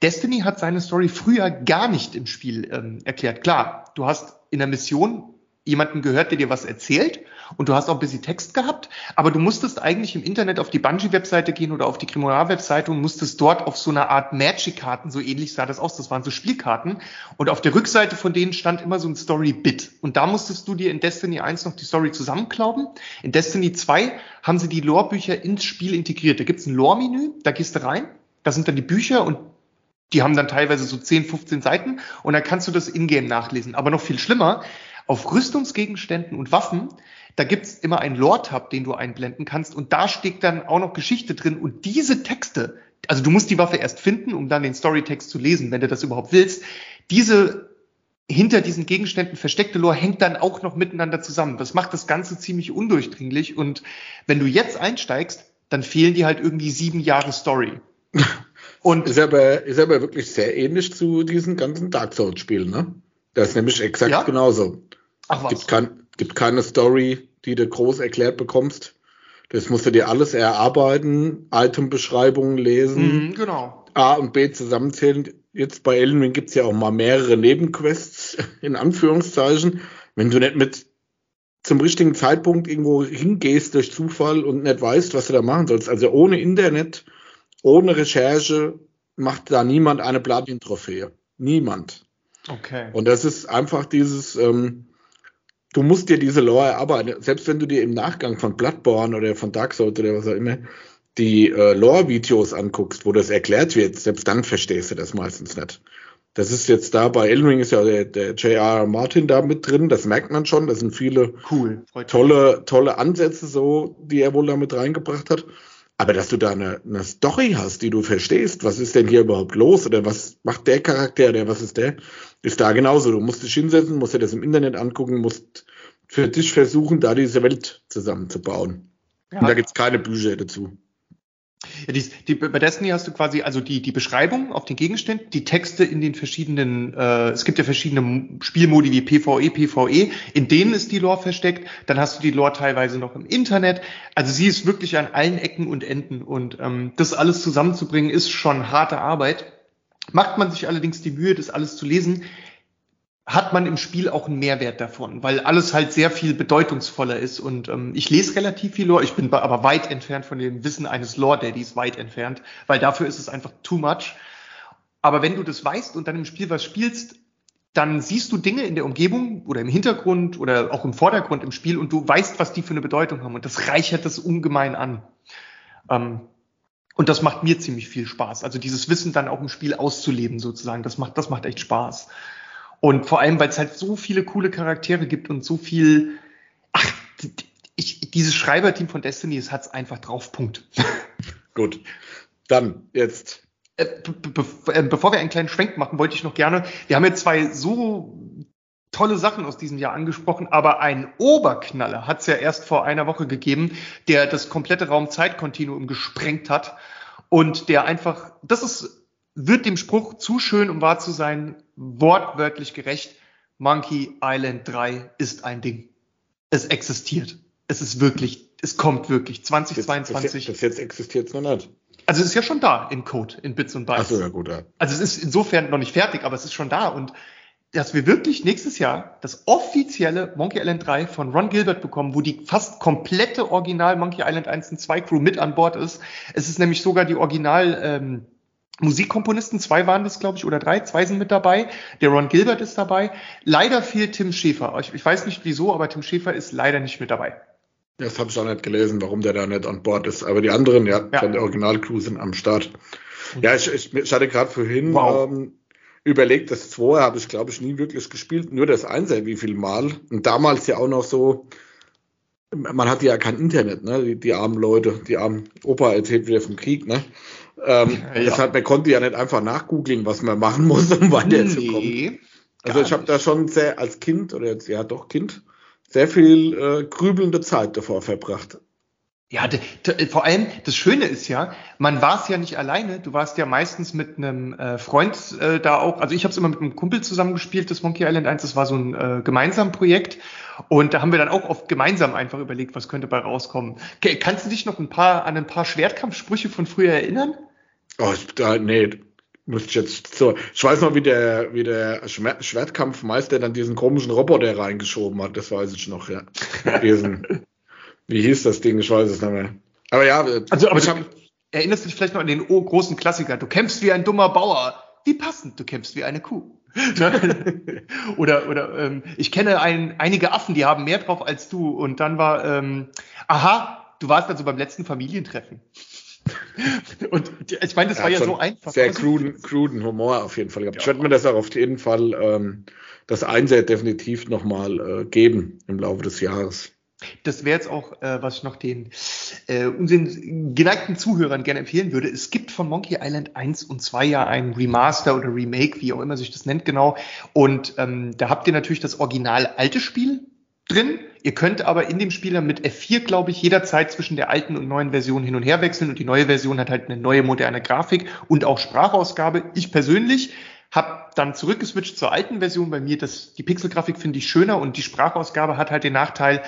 Destiny hat seine Story früher gar nicht im Spiel ähm, erklärt. Klar, du hast in der Mission jemanden gehört, der dir was erzählt und du hast auch ein bisschen Text gehabt, aber du musstest eigentlich im Internet auf die Bungie-Webseite gehen oder auf die Grimoire-Webseite und musstest dort auf so eine Art Magic-Karten, so ähnlich sah das aus, das waren so Spielkarten und auf der Rückseite von denen stand immer so ein Story-Bit und da musstest du dir in Destiny 1 noch die Story zusammenklauben. In Destiny 2 haben sie die Lore-Bücher ins Spiel integriert. Da gibt's ein Lore-Menü, da gehst du rein, da sind dann die Bücher und die haben dann teilweise so 10, 15 Seiten und dann kannst du das Ingame nachlesen. Aber noch viel schlimmer, auf Rüstungsgegenständen und Waffen, da gibt's immer einen Lore-Tab, den du einblenden kannst und da steht dann auch noch Geschichte drin und diese Texte, also du musst die Waffe erst finden, um dann den Storytext zu lesen, wenn du das überhaupt willst. Diese hinter diesen Gegenständen versteckte Lore hängt dann auch noch miteinander zusammen. Das macht das Ganze ziemlich undurchdringlich und wenn du jetzt einsteigst, dann fehlen dir halt irgendwie sieben Jahre Story. Und ist aber, ist aber wirklich sehr ähnlich zu diesen ganzen Dark Souls Spielen, ne? Das ist nämlich exakt ja? genauso. Ach was. Gibt, kein, gibt keine Story, die du groß erklärt bekommst. Das musst du dir alles erarbeiten, Itembeschreibungen lesen, mhm, genau. A und B zusammenzählen. Jetzt bei Elden Ring gibt's ja auch mal mehrere Nebenquests, in Anführungszeichen. Wenn du nicht mit zum richtigen Zeitpunkt irgendwo hingehst durch Zufall und nicht weißt, was du da machen sollst. Also ohne Internet, ohne Recherche macht da niemand eine Platin-Trophäe. Niemand. Okay. Und das ist einfach dieses, ähm, du musst dir diese Lore erarbeiten. Selbst wenn du dir im Nachgang von Bloodborne oder von Dark Souls oder was auch immer die äh, Lore-Videos anguckst, wo das erklärt wird, selbst dann verstehst du das meistens nicht. Das ist jetzt da bei Elden Ring ist ja der, der J.R. Martin da mit drin, das merkt man schon. Das sind viele cool, tolle, tolle Ansätze so, die er wohl da mit reingebracht hat. Aber dass du da eine, eine Story hast, die du verstehst, was ist denn hier überhaupt los oder was macht der Charakter, der was ist der, ist da genauso. Du musst dich hinsetzen, musst dir das im Internet angucken, musst für dich versuchen, da diese Welt zusammenzubauen. Ja. Und da gibt's keine Bücher dazu. Ja, die, die, bei Destiny hast du quasi also die, die Beschreibung auf den Gegenständen, die Texte in den verschiedenen, äh, es gibt ja verschiedene Spielmodi wie PvE, PvE, in denen ist die Lore versteckt, dann hast du die Lore teilweise noch im Internet, also sie ist wirklich an allen Ecken und Enden. Und ähm, das alles zusammenzubringen ist schon harte Arbeit. Macht man sich allerdings die Mühe, das alles zu lesen, hat man im Spiel auch einen Mehrwert davon, weil alles halt sehr viel bedeutungsvoller ist. Und ähm, ich lese relativ viel Lore, ich bin aber weit entfernt von dem Wissen eines Lore-Daddies, weit entfernt, weil dafür ist es einfach too much. Aber wenn du das weißt und dann im Spiel was spielst, dann siehst du Dinge in der Umgebung oder im Hintergrund oder auch im Vordergrund im Spiel und du weißt, was die für eine Bedeutung haben. Und das reichert das ungemein an. Ähm, und das macht mir ziemlich viel Spaß. Also dieses Wissen dann auch im Spiel auszuleben sozusagen, das macht, das macht echt Spaß. Und vor allem, weil es halt so viele coole Charaktere gibt und so viel, ach, ich, dieses Schreiberteam von Destiny, es hat's einfach drauf, Punkt. Gut. Dann jetzt. Äh, be be äh, bevor wir einen kleinen Schwenk machen, wollte ich noch gerne, wir haben jetzt zwei so tolle Sachen aus diesem Jahr angesprochen, aber ein Oberknaller hat es ja erst vor einer Woche gegeben, der das komplette Raumzeitkontinuum gesprengt hat und der einfach, das ist wird dem Spruch zu schön, um wahr zu sein, wortwörtlich gerecht. Monkey Island 3 ist ein Ding. Es existiert. Es ist wirklich, es kommt wirklich. 2022. Das, das jetzt existiert es noch nicht. Also es ist ja schon da in Code, in Bits und Bytes. Ach so, ja gut, ja. Also es ist insofern noch nicht fertig, aber es ist schon da und dass wir wirklich nächstes Jahr das offizielle Monkey Island 3 von Ron Gilbert bekommen, wo die fast komplette Original Monkey Island 1 und 2 Crew mit an Bord ist. Es ist nämlich sogar die Original ähm, Musikkomponisten, zwei waren das, glaube ich, oder drei, zwei sind mit dabei. Der Ron Gilbert ist dabei. Leider fehlt Tim Schäfer. Ich, ich weiß nicht wieso, aber Tim Schäfer ist leider nicht mit dabei. Das habe ich auch nicht gelesen, warum der da nicht an Bord ist. Aber die anderen, ja, ja. von der Originalcrew sind am Start. Ja, ich, ich, ich hatte gerade vorhin wow. ähm, überlegt, das zwei habe ich, glaube ich, nie wirklich gespielt. Nur das Einser, wie viel Mal. Und damals ja auch noch so, man hatte ja kein Internet, ne? Die, die armen Leute, die armen Opa erzählt wieder vom Krieg, ne? Ähm, ja. Deshalb, man konnte ja nicht einfach nachgoogeln, was man machen muss, um weiterzukommen. Nee, also ich habe da schon sehr als Kind, oder jetzt ja doch Kind, sehr viel äh, grübelnde Zeit davor verbracht. Ja, vor allem das Schöne ist ja, man war es ja nicht alleine, du warst ja meistens mit einem äh, Freund äh, da auch, also ich habe es immer mit einem Kumpel zusammengespielt, das Monkey Island 1, das war so ein äh, gemeinsames Projekt und da haben wir dann auch oft gemeinsam einfach überlegt, was könnte bei rauskommen. Okay, kannst du dich noch ein paar an ein paar Schwertkampfsprüche von früher erinnern? Oh, da, nee, Muss ich jetzt so. Ich weiß noch, wie der, wie der Schwertkampfmeister dann diesen komischen Roboter reingeschoben hat, das weiß ich noch, ja. Diesen, wie hieß das Ding? Ich weiß es nicht mehr. Aber ja, also, aber ich hab, erinnerst du dich vielleicht noch an den großen Klassiker? Du kämpfst wie ein dummer Bauer. Wie passend, du kämpfst wie eine Kuh. oder oder ähm, ich kenne ein, einige Affen, die haben mehr drauf als du. Und dann war, ähm, aha, du warst also beim letzten Familientreffen. Und ich meine, das ja, war ja so einfach. Sehr cruden, cruden Humor auf jeden Fall gehabt. Ja. Ich werde mir das auch auf jeden Fall ähm, das Einser definitiv nochmal äh, geben im Laufe des Jahres. Das wäre jetzt auch, äh, was ich noch den äh, unseren geneigten Zuhörern gerne empfehlen würde. Es gibt von Monkey Island 1 und 2 ja ein Remaster oder Remake, wie auch immer sich das nennt genau. Und ähm, da habt ihr natürlich das original alte Spiel drin. Ihr könnt aber in dem Spieler mit F4, glaube ich, jederzeit zwischen der alten und neuen Version hin und her wechseln. Und die neue Version hat halt eine neue moderne Grafik und auch Sprachausgabe. Ich persönlich habe dann zurückgeswitcht zur alten Version. Bei mir das, die Pixelgrafik finde ich schöner und die Sprachausgabe hat halt den Nachteil,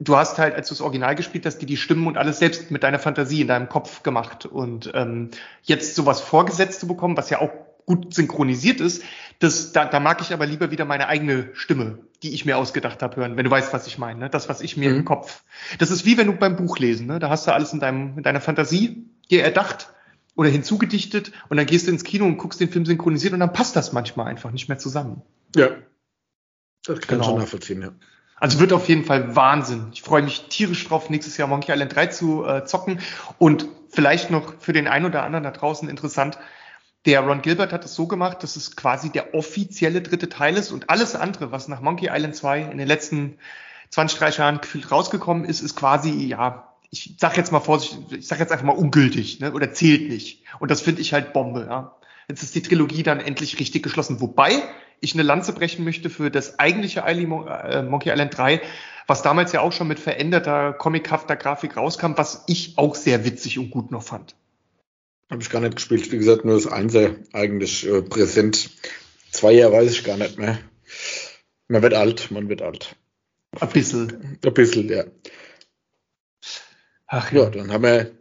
du hast halt, als du das Original gespielt hast, die die Stimmen und alles selbst mit deiner Fantasie in deinem Kopf gemacht. Und ähm, jetzt sowas vorgesetzt zu bekommen, was ja auch gut synchronisiert ist, das, da, da mag ich aber lieber wieder meine eigene Stimme, die ich mir ausgedacht habe, hören, wenn du weißt, was ich meine. Ne? Das, was ich mir mhm. im Kopf. Das ist wie wenn du beim Buch lesen, ne? da hast du alles in, deinem, in deiner Fantasie dir erdacht oder hinzugedichtet und dann gehst du ins Kino und guckst den Film synchronisiert und dann passt das manchmal einfach nicht mehr zusammen. Ja. Das kann genau. schon nachvollziehen, ja. Also wird auf jeden Fall Wahnsinn. Ich freue mich tierisch drauf, nächstes Jahr Monkey Island 3 zu äh, zocken. Und vielleicht noch für den einen oder anderen da draußen interessant, der Ron Gilbert hat es so gemacht, dass es quasi der offizielle dritte Teil ist und alles andere, was nach Monkey Island 2 in den letzten 20, 30 Jahren gefühlt rausgekommen ist, ist quasi, ja, ich sag jetzt mal vorsichtig, ich sag jetzt einfach mal ungültig, ne, oder zählt nicht. Und das finde ich halt Bombe, ja. Jetzt ist die Trilogie dann endlich richtig geschlossen. Wobei ich eine Lanze brechen möchte für das eigentliche äh, Monkey Island 3, was damals ja auch schon mit veränderter, comichafter Grafik rauskam, was ich auch sehr witzig und gut noch fand. Habe ich gar nicht gespielt. Wie gesagt, nur das Einser eigentlich äh, präsent. Zwei Jahre weiß ich gar nicht mehr. Man wird alt, man wird alt. Ein bisschen. Ein bisschen, ja. Ach ja. ja, dann haben wir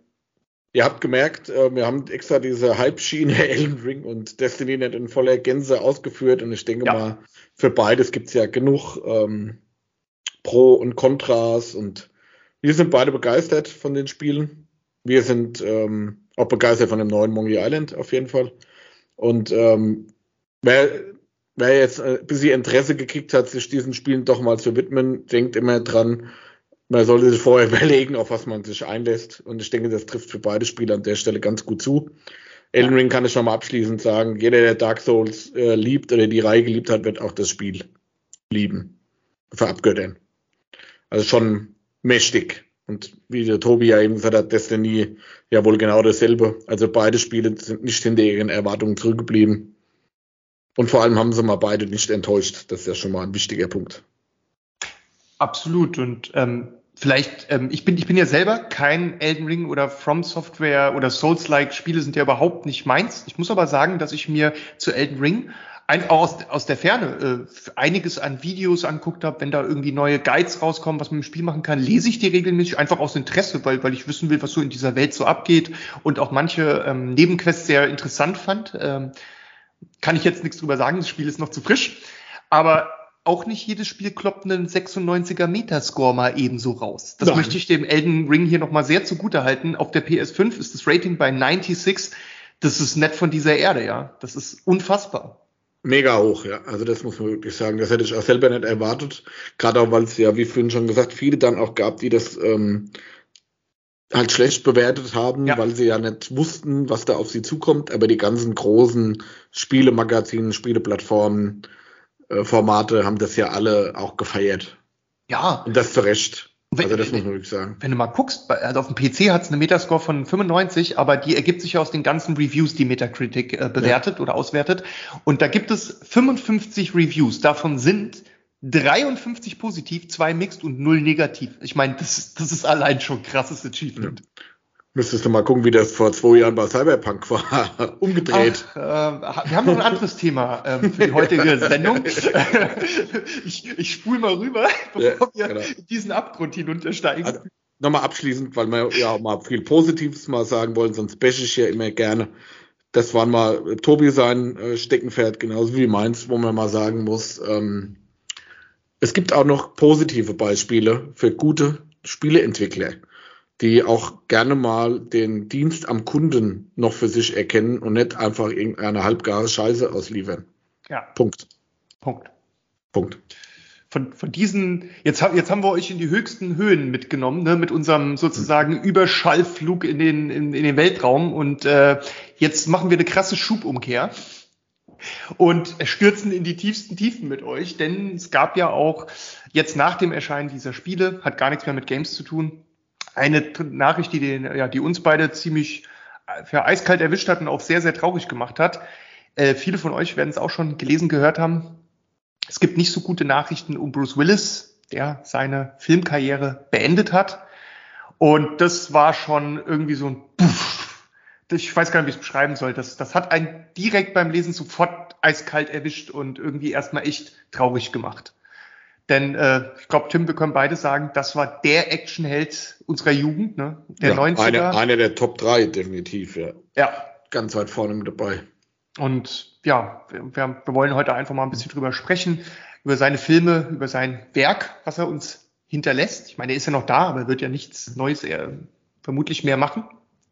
Ihr habt gemerkt, äh, wir haben extra diese Hype-Schiene Elden Ring und Destiny nicht in voller Gänse ausgeführt und ich denke ja. mal, für beides gibt es ja genug ähm, Pro und Kontras und wir sind beide begeistert von den Spielen. Wir sind ähm, auch begeistert von dem neuen Monkey Island auf jeden Fall. Und ähm, wer, wer jetzt ein bisschen Interesse gekriegt hat, sich diesen Spielen doch mal zu widmen, denkt immer dran, man sollte sich vorher überlegen, auf was man sich einlässt. Und ich denke, das trifft für beide Spiele an der Stelle ganz gut zu. Elden Ring kann ich nochmal abschließend sagen, jeder, der Dark Souls äh, liebt oder die Reihe geliebt hat, wird auch das Spiel lieben. Verabgöttern. Also schon mächtig. Und wie der Tobi ja eben gesagt hat, Destiny ja wohl genau dasselbe. Also beide Spiele sind nicht hinter ihren Erwartungen zurückgeblieben. Und vor allem haben sie mal beide nicht enttäuscht. Das ist ja schon mal ein wichtiger Punkt. Absolut. Und ähm, vielleicht, ähm, ich bin, ich bin ja selber kein Elden Ring oder From Software oder Souls-like Spiele sind ja überhaupt nicht meins. Ich muss aber sagen, dass ich mir zu Elden Ring ein, aus, aus der Ferne äh, einiges an Videos anguckt habe, wenn da irgendwie neue Guides rauskommen, was man im Spiel machen kann, lese ich die regelmäßig einfach aus Interesse, weil, weil ich wissen will, was so in dieser Welt so abgeht und auch manche ähm, Nebenquests sehr interessant fand. Ähm, kann ich jetzt nichts drüber sagen, das Spiel ist noch zu frisch. Aber auch nicht jedes Spiel kloppt einen 96er Metascore mal ebenso raus. Das Nein. möchte ich dem Elden Ring hier nochmal sehr zugute halten. Auf der PS5 ist das Rating bei 96. Das ist nett von dieser Erde, ja. Das ist unfassbar. Mega hoch, ja. Also das muss man wirklich sagen. Das hätte ich auch selber nicht erwartet. Gerade auch, weil es ja, wie vorhin schon gesagt, viele dann auch gab, die das ähm, halt schlecht bewertet haben, ja. weil sie ja nicht wussten, was da auf sie zukommt. Aber die ganzen großen Spielemagazinen, Spieleplattformen, äh, Formate haben das ja alle auch gefeiert. Ja. Und das zu Recht. Wenn, also das muss man wirklich sagen. Wenn du mal guckst, also auf dem PC hat es eine Metascore von 95, aber die ergibt sich aus den ganzen Reviews, die Metacritic äh, bewertet ja. oder auswertet. Und da gibt es 55 Reviews. Davon sind 53 positiv, zwei mixed und null negativ. Ich meine, das, das ist allein schon krasses Achievement. Ja. Müsstest du mal gucken, wie das vor zwei Jahren bei Cyberpunk war. Umgedreht. Ach, äh, wir haben noch ein anderes Thema ähm, für die heutige Sendung. ich ich spule mal rüber, bevor ja, wir genau. diesen Abgrund hinuntersteigen. Also, Nochmal abschließend, weil wir ja auch mal viel Positives mal sagen wollen, sonst bashe ich ja immer gerne. das war mal Tobi sein äh, Steckenpferd, genauso wie meins, wo man mal sagen muss, ähm, es gibt auch noch positive Beispiele für gute Spieleentwickler, die auch gerne mal den Dienst am Kunden noch für sich erkennen und nicht einfach irgendeine halbgare Scheiße ausliefern. Ja. Punkt. Punkt. Punkt. Von, von diesen, jetzt, jetzt haben wir euch in die höchsten Höhen mitgenommen, ne, mit unserem sozusagen Überschallflug in den, in, in den Weltraum und äh, jetzt machen wir eine krasse Schubumkehr und stürzen in die tiefsten Tiefen mit euch, denn es gab ja auch jetzt nach dem Erscheinen dieser Spiele, hat gar nichts mehr mit Games zu tun, eine Nachricht, die, den, ja, die uns beide ziemlich äh, für eiskalt erwischt hat und auch sehr, sehr traurig gemacht hat. Äh, viele von euch werden es auch schon gelesen, gehört haben. Es gibt nicht so gute Nachrichten um Bruce Willis, der seine Filmkarriere beendet hat. Und das war schon irgendwie so ein Puff. Ich weiß gar nicht, wie ich es beschreiben soll. Das, das hat einen direkt beim Lesen sofort eiskalt erwischt und irgendwie erstmal echt traurig gemacht. Denn äh, ich glaube, Tim, wir können beide sagen, das war der Actionheld unserer Jugend, ne? Der ja, 90er. Eine, eine der Top 3, definitiv, ja. Ja. Ganz weit vorne mit dabei. Und ja, wir, wir wollen heute einfach mal ein bisschen drüber sprechen, über seine Filme, über sein Werk, was er uns hinterlässt. Ich meine, er ist ja noch da, aber er wird ja nichts Neues er, vermutlich mehr machen.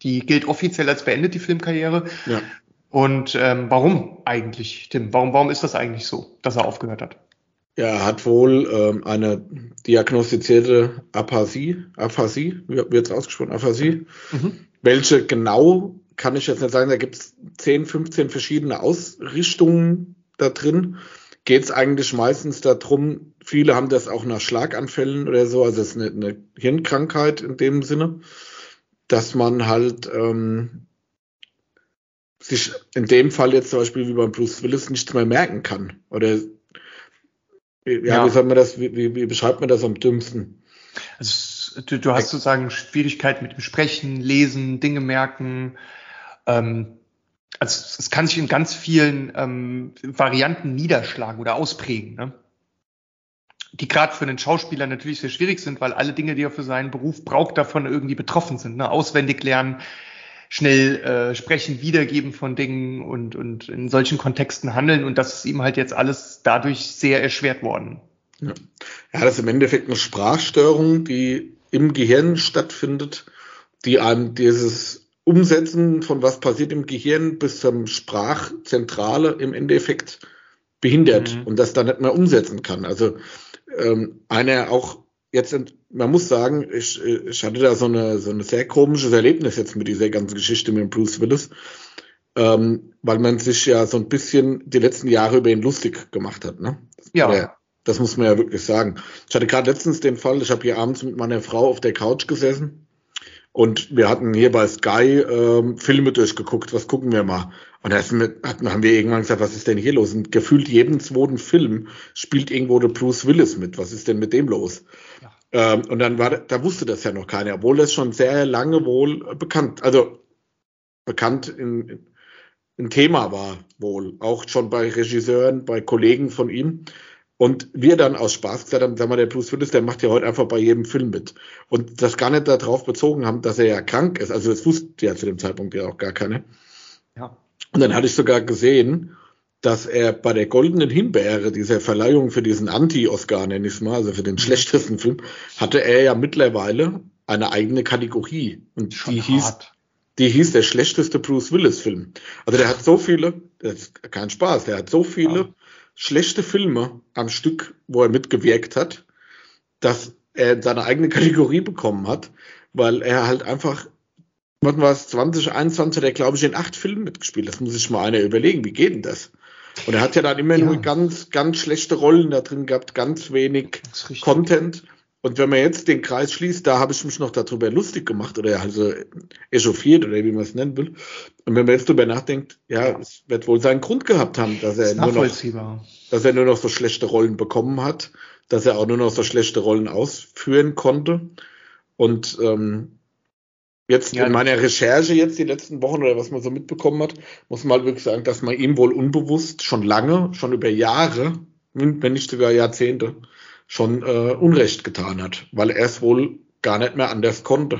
Die gilt offiziell als beendet, die Filmkarriere. Ja. Und ähm, warum eigentlich, Tim? Warum, warum ist das eigentlich so, dass er aufgehört hat? Ja, er hat wohl ähm, eine diagnostizierte Aphasie, Aphasie, wie wird es ausgesprochen, Aphasie, mhm. welche genau kann ich jetzt nicht sagen, da gibt es 10, 15 verschiedene Ausrichtungen da drin. Geht es eigentlich meistens darum, viele haben das auch nach Schlaganfällen oder so, also es ist eine, eine Hirnkrankheit in dem Sinne, dass man halt ähm, sich in dem Fall jetzt zum Beispiel wie beim Bruce Willis nichts mehr merken kann. Oder ja, ja. wie soll man das, wie, wie, wie beschreibt man das am dümmsten? Also, du, du hast sozusagen Schwierigkeiten mit dem Sprechen, Lesen, Dinge merken, ähm, also es kann sich in ganz vielen ähm, Varianten niederschlagen oder ausprägen, ne? die gerade für einen Schauspieler natürlich sehr schwierig sind, weil alle Dinge, die er für seinen Beruf braucht, davon irgendwie betroffen sind. Ne? Auswendig lernen, schnell äh, sprechen, wiedergeben von Dingen und, und in solchen Kontexten handeln. Und das ist ihm halt jetzt alles dadurch sehr erschwert worden. Ja, ja das ist im Endeffekt eine Sprachstörung, die im Gehirn stattfindet, die einem dieses Umsetzen von was passiert im Gehirn bis zum Sprachzentrale im Endeffekt behindert mhm. und das dann nicht mehr umsetzen kann. Also ähm, einer auch jetzt, man muss sagen, ich, ich hatte da so eine so ein sehr komisches Erlebnis jetzt mit dieser ganzen Geschichte mit Bruce Willis, ähm, weil man sich ja so ein bisschen die letzten Jahre über ihn lustig gemacht hat. Ne? Ja. ja das muss man ja wirklich sagen. Ich hatte gerade letztens den Fall, ich habe hier abends mit meiner Frau auf der Couch gesessen und wir hatten hier bei Sky ähm, Filme durchgeguckt, was gucken wir mal. Und da haben wir irgendwann gesagt, was ist denn hier los? Und gefühlt jeden zweiten Film spielt irgendwo der Bruce Willis mit. Was ist denn mit dem los? Ja. Ähm, und dann war, da wusste das ja noch keiner, obwohl das schon sehr lange wohl bekannt, also bekannt in, ein Thema war wohl, auch schon bei Regisseuren, bei Kollegen von ihm. Und wir dann aus Spaß gesagt haben, sag mal, der Bruce Willis, der macht ja heute einfach bei jedem Film mit. Und das gar nicht darauf bezogen haben, dass er ja krank ist. Also das wusste ja zu dem Zeitpunkt ja auch gar keine. Und dann hatte ich sogar gesehen, dass er bei der Goldenen Himbeere, dieser Verleihung für diesen Anti-Oscar, nenne ich es mal, also für den mhm. schlechtesten Film, hatte er ja mittlerweile eine eigene Kategorie. Und Schon die hart. hieß, die hieß der schlechteste Bruce Willis Film. Also der hat so viele, das ist kein Spaß, der hat so viele ja schlechte Filme am Stück, wo er mitgewirkt hat, dass er seine eigene Kategorie bekommen hat, weil er halt einfach, wann war es, 2021 hat er, glaube ich, in acht Filmen mitgespielt. Das muss sich mal einer überlegen, wie geht denn das? Und er hat ja dann immer ja. nur ganz, ganz schlechte Rollen da drin gehabt, ganz wenig Content. Und wenn man jetzt den Kreis schließt, da habe ich mich noch darüber lustig gemacht oder also echauffiert oder wie man es nennen will. Und wenn man jetzt darüber nachdenkt, ja, ja. es wird wohl seinen Grund gehabt haben, dass er, nur noch, dass er nur noch so schlechte Rollen bekommen hat, dass er auch nur noch so schlechte Rollen ausführen konnte. Und ähm, jetzt ja, in meiner Recherche jetzt die letzten Wochen oder was man so mitbekommen hat, muss man halt wirklich sagen, dass man ihm wohl unbewusst schon lange, schon über Jahre, wenn nicht sogar Jahrzehnte, schon äh, Unrecht getan hat, weil er es wohl gar nicht mehr anders konnte.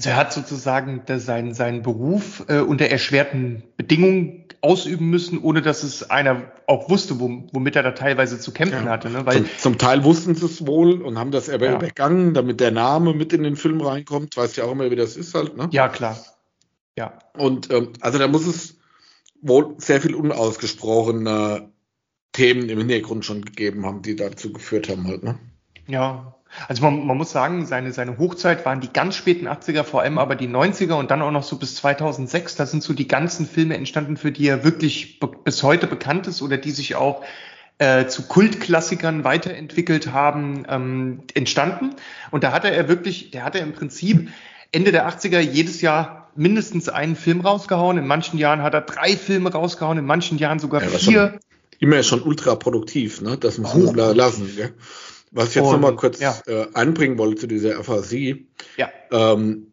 Also er hat sozusagen seinen, seinen Beruf äh, unter erschwerten Bedingungen ausüben müssen, ohne dass es einer auch wusste, womit er da teilweise zu kämpfen ja. hatte. Ne? Weil, zum, zum, Teil wussten sie es wohl und haben das aber ja. übergangen, damit der Name mit in den Film reinkommt. Weißt ja auch immer, wie das ist halt. Ne? Ja, klar. Ja. Und ähm, also da muss es wohl sehr viel unausgesprochene Themen im Hintergrund schon gegeben haben, die dazu geführt haben halt. Ne? Ja, also man, man muss sagen, seine, seine Hochzeit waren die ganz späten 80er, vor allem aber die 90er und dann auch noch so bis 2006. Da sind so die ganzen Filme entstanden, für die er wirklich bis heute bekannt ist oder die sich auch äh, zu Kultklassikern weiterentwickelt haben, ähm, entstanden. Und da hatte er wirklich, der hatte im Prinzip Ende der 80er jedes Jahr mindestens einen Film rausgehauen. In manchen Jahren hat er drei Filme rausgehauen, in manchen Jahren sogar ja, vier. Immer schon ultra produktiv, ne? Das muss man lassen. Gell? Was ich jetzt nochmal kurz ja. äh, anbringen wollte zu dieser Aphasie. Ja. Ähm,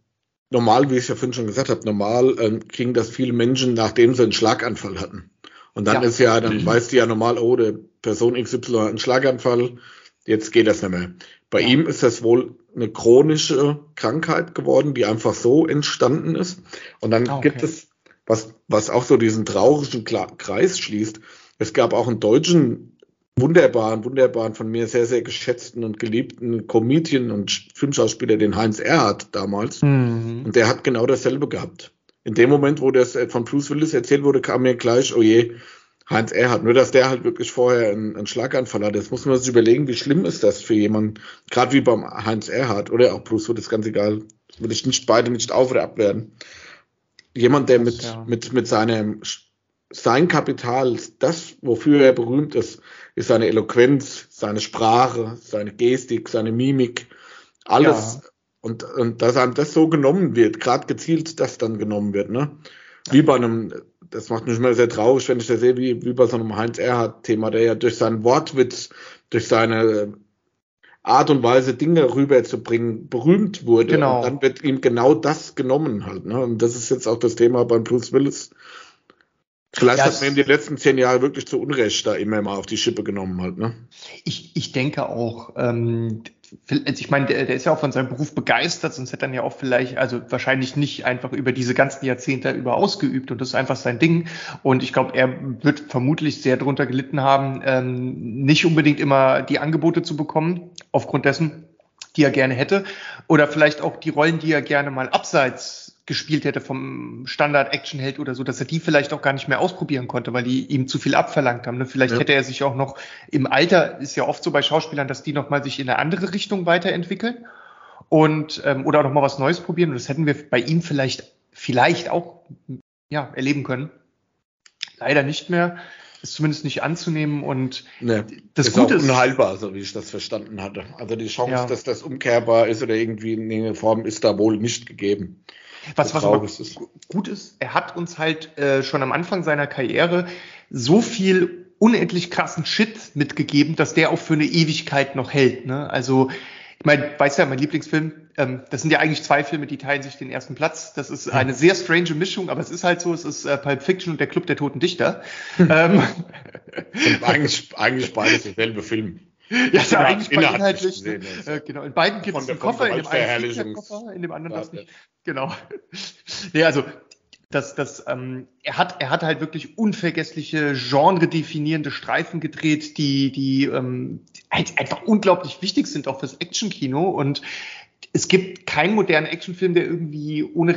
normal, wie ich ja vorhin schon gesagt habe, normal ähm, kriegen das viele Menschen, nachdem sie einen Schlaganfall hatten. Und dann ja. ist ja, dann mhm. weißt du ja normal, oh, der Person XY hat einen Schlaganfall, jetzt geht das nicht mehr. Bei ja. ihm ist das wohl eine chronische Krankheit geworden, die einfach so entstanden ist. Und dann ah, okay. gibt es, was, was auch so diesen traurigen Kreis schließt, es gab auch einen deutschen wunderbaren, wunderbaren, von mir sehr, sehr geschätzten und geliebten Comedian und Filmschauspieler, den Heinz Erhardt damals. Mhm. Und der hat genau dasselbe gehabt. In dem Moment, wo das von Bruce Willis erzählt wurde, kam mir gleich, oh je, Heinz Erhardt. Nur, dass der halt wirklich vorher einen, einen Schlaganfall hat. Jetzt muss man sich überlegen, wie schlimm ist das für jemanden, gerade wie beim Heinz Erhardt oder auch Bruce Willis, ganz egal, will ich nicht beide nicht auf oder abwerten. Jemand, der mit, ja. mit, mit seinem, sein Kapital, das, wofür er berühmt ist, ist seine Eloquenz, seine Sprache, seine Gestik, seine Mimik, alles. Ja. Und, und dass einem das so genommen wird, gerade gezielt das dann genommen wird, ne? Wie bei einem, das macht mich immer sehr traurig, wenn ich das sehe, wie, wie bei so einem Heinz Erhardt-Thema, der ja durch seinen Wortwitz, durch seine Art und Weise, Dinge rüberzubringen, berühmt wurde. Genau. Und dann wird ihm genau das genommen halt. Ne? Und das ist jetzt auch das Thema beim Bruce Willis. Vielleicht ja, hat man ihm die letzten zehn Jahre wirklich zu Unrecht da immer mal auf die Schippe genommen halt, ne? Ich, ich denke auch, ähm, also ich meine, der, der ist ja auch von seinem Beruf begeistert, sonst hätte er ja auch vielleicht, also wahrscheinlich nicht einfach über diese ganzen Jahrzehnte über ausgeübt und das ist einfach sein Ding. Und ich glaube, er wird vermutlich sehr darunter gelitten haben, ähm, nicht unbedingt immer die Angebote zu bekommen, aufgrund dessen, die er gerne hätte. Oder vielleicht auch die Rollen, die er gerne mal abseits gespielt hätte vom Standard-Action-Held oder so, dass er die vielleicht auch gar nicht mehr ausprobieren konnte, weil die ihm zu viel abverlangt haben. Ne? Vielleicht ja. hätte er sich auch noch im Alter, ist ja oft so bei Schauspielern, dass die nochmal sich in eine andere Richtung weiterentwickeln und ähm, oder auch nochmal was Neues probieren. Und das hätten wir bei ihm vielleicht, vielleicht auch ja, erleben können. Leider nicht mehr ist zumindest nicht anzunehmen und nee, das ist Gute auch unheilbar, so wie ich das verstanden hatte. Also die Chance, ja. dass das umkehrbar ist oder irgendwie in irgendeiner Form ist da wohl nicht gegeben. Was, was aber gut ist, er hat uns halt äh, schon am Anfang seiner Karriere so viel unendlich krassen Shit mitgegeben, dass der auch für eine Ewigkeit noch hält. Ne? Also, ich meine, weißt ja, mein Lieblingsfilm, ähm, das sind ja eigentlich zwei Filme, die teilen sich den ersten Platz. Das ist eine sehr strange Mischung, aber es ist halt so, es ist äh, Pulp Fiction und der Club der Toten Dichter. ähm. eigentlich, eigentlich beides derselbe Film. Ja, ist ja eigentlich inhaltlich. Ne? Äh, genau. In beiden gibt es einen Koffer, in dem einen Koffer, in dem anderen ja, das nicht. Genau. nee, also das, das, ähm, er hat, er hat halt wirklich unvergessliche, genre-definierende Streifen gedreht, die, die ähm, halt einfach unglaublich wichtig sind auch fürs Actionkino und es gibt keinen modernen Actionfilm, der irgendwie ohne,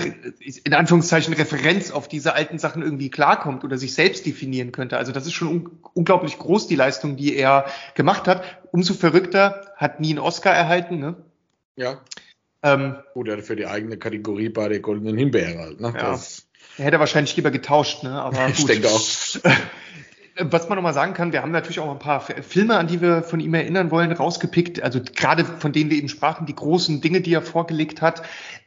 in Anführungszeichen, Referenz auf diese alten Sachen irgendwie klarkommt oder sich selbst definieren könnte. Also das ist schon un unglaublich groß, die Leistung, die er gemacht hat. Umso verrückter, hat nie einen Oscar erhalten, ne? Ja. Ähm, Oder für die eigene Kategorie bei der Goldenen Himbeere halt, ne? Ja. Das er hätte wahrscheinlich lieber getauscht, ne? Aber gut. Ich denke auch. Was man nochmal sagen kann, wir haben natürlich auch ein paar Filme, an die wir von ihm erinnern wollen, rausgepickt. Also gerade von denen wir eben sprachen, die großen Dinge, die er vorgelegt hat.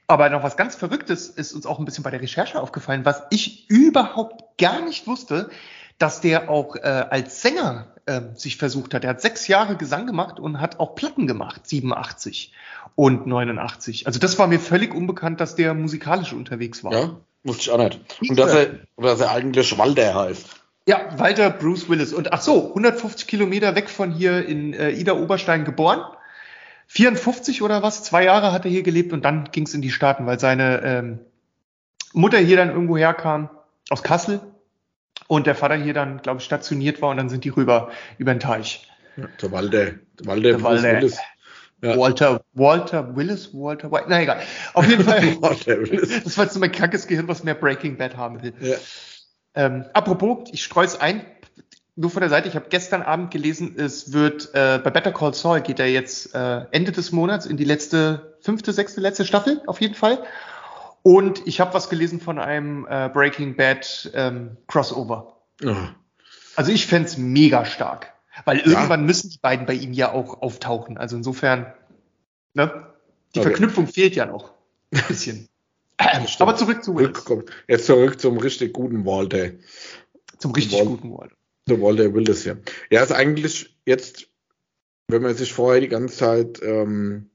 Aber noch was ganz Verrücktes ist uns auch ein bisschen bei der Recherche aufgefallen, was ich überhaupt gar nicht wusste, dass der auch äh, als Sänger äh, sich versucht hat. Er hat sechs Jahre Gesang gemacht und hat auch Platten gemacht, 87 und 89. Also das war mir völlig unbekannt, dass der musikalisch unterwegs war. Ja, wusste ich auch nicht. Und dass er, dass er eigentlich Walter heißt. Ja, Walter Bruce Willis. Und ach so, 150 Kilometer weg von hier in äh, Ida Oberstein geboren. 54 oder was, zwei Jahre hat er hier gelebt und dann ging es in die Staaten, weil seine ähm, Mutter hier dann irgendwo herkam, aus Kassel, und der Vater hier dann, glaube ich, stationiert war und dann sind die rüber über den Teich. Ja, der Walde, Walde, der Walde Willis. Ja. Walter, Walter Willis, Walter White, na egal. Auf jeden Fall. das war jetzt so mein krankes Gehirn, was mehr Breaking Bad haben will. Ja. Ähm, apropos, ich streue es ein, nur von der Seite, ich habe gestern Abend gelesen, es wird äh, bei Better Call Saul geht er jetzt äh, Ende des Monats in die letzte, fünfte, sechste, letzte Staffel auf jeden Fall. Und ich habe was gelesen von einem äh, Breaking Bad ähm, Crossover. Oh. Also ich fände mega stark. Weil irgendwann ja. müssen die beiden bei ihm ja auch auftauchen. Also insofern, ne? Die okay. Verknüpfung fehlt ja noch. Ein bisschen. Aber zurück zu Willis. Jetzt zurück zum richtig guten Walter. Zum richtig Wal guten Walter. Zum Walter Willis, ja. Ja, ist eigentlich jetzt, wenn man sich vorher die ganze Zeit ähm,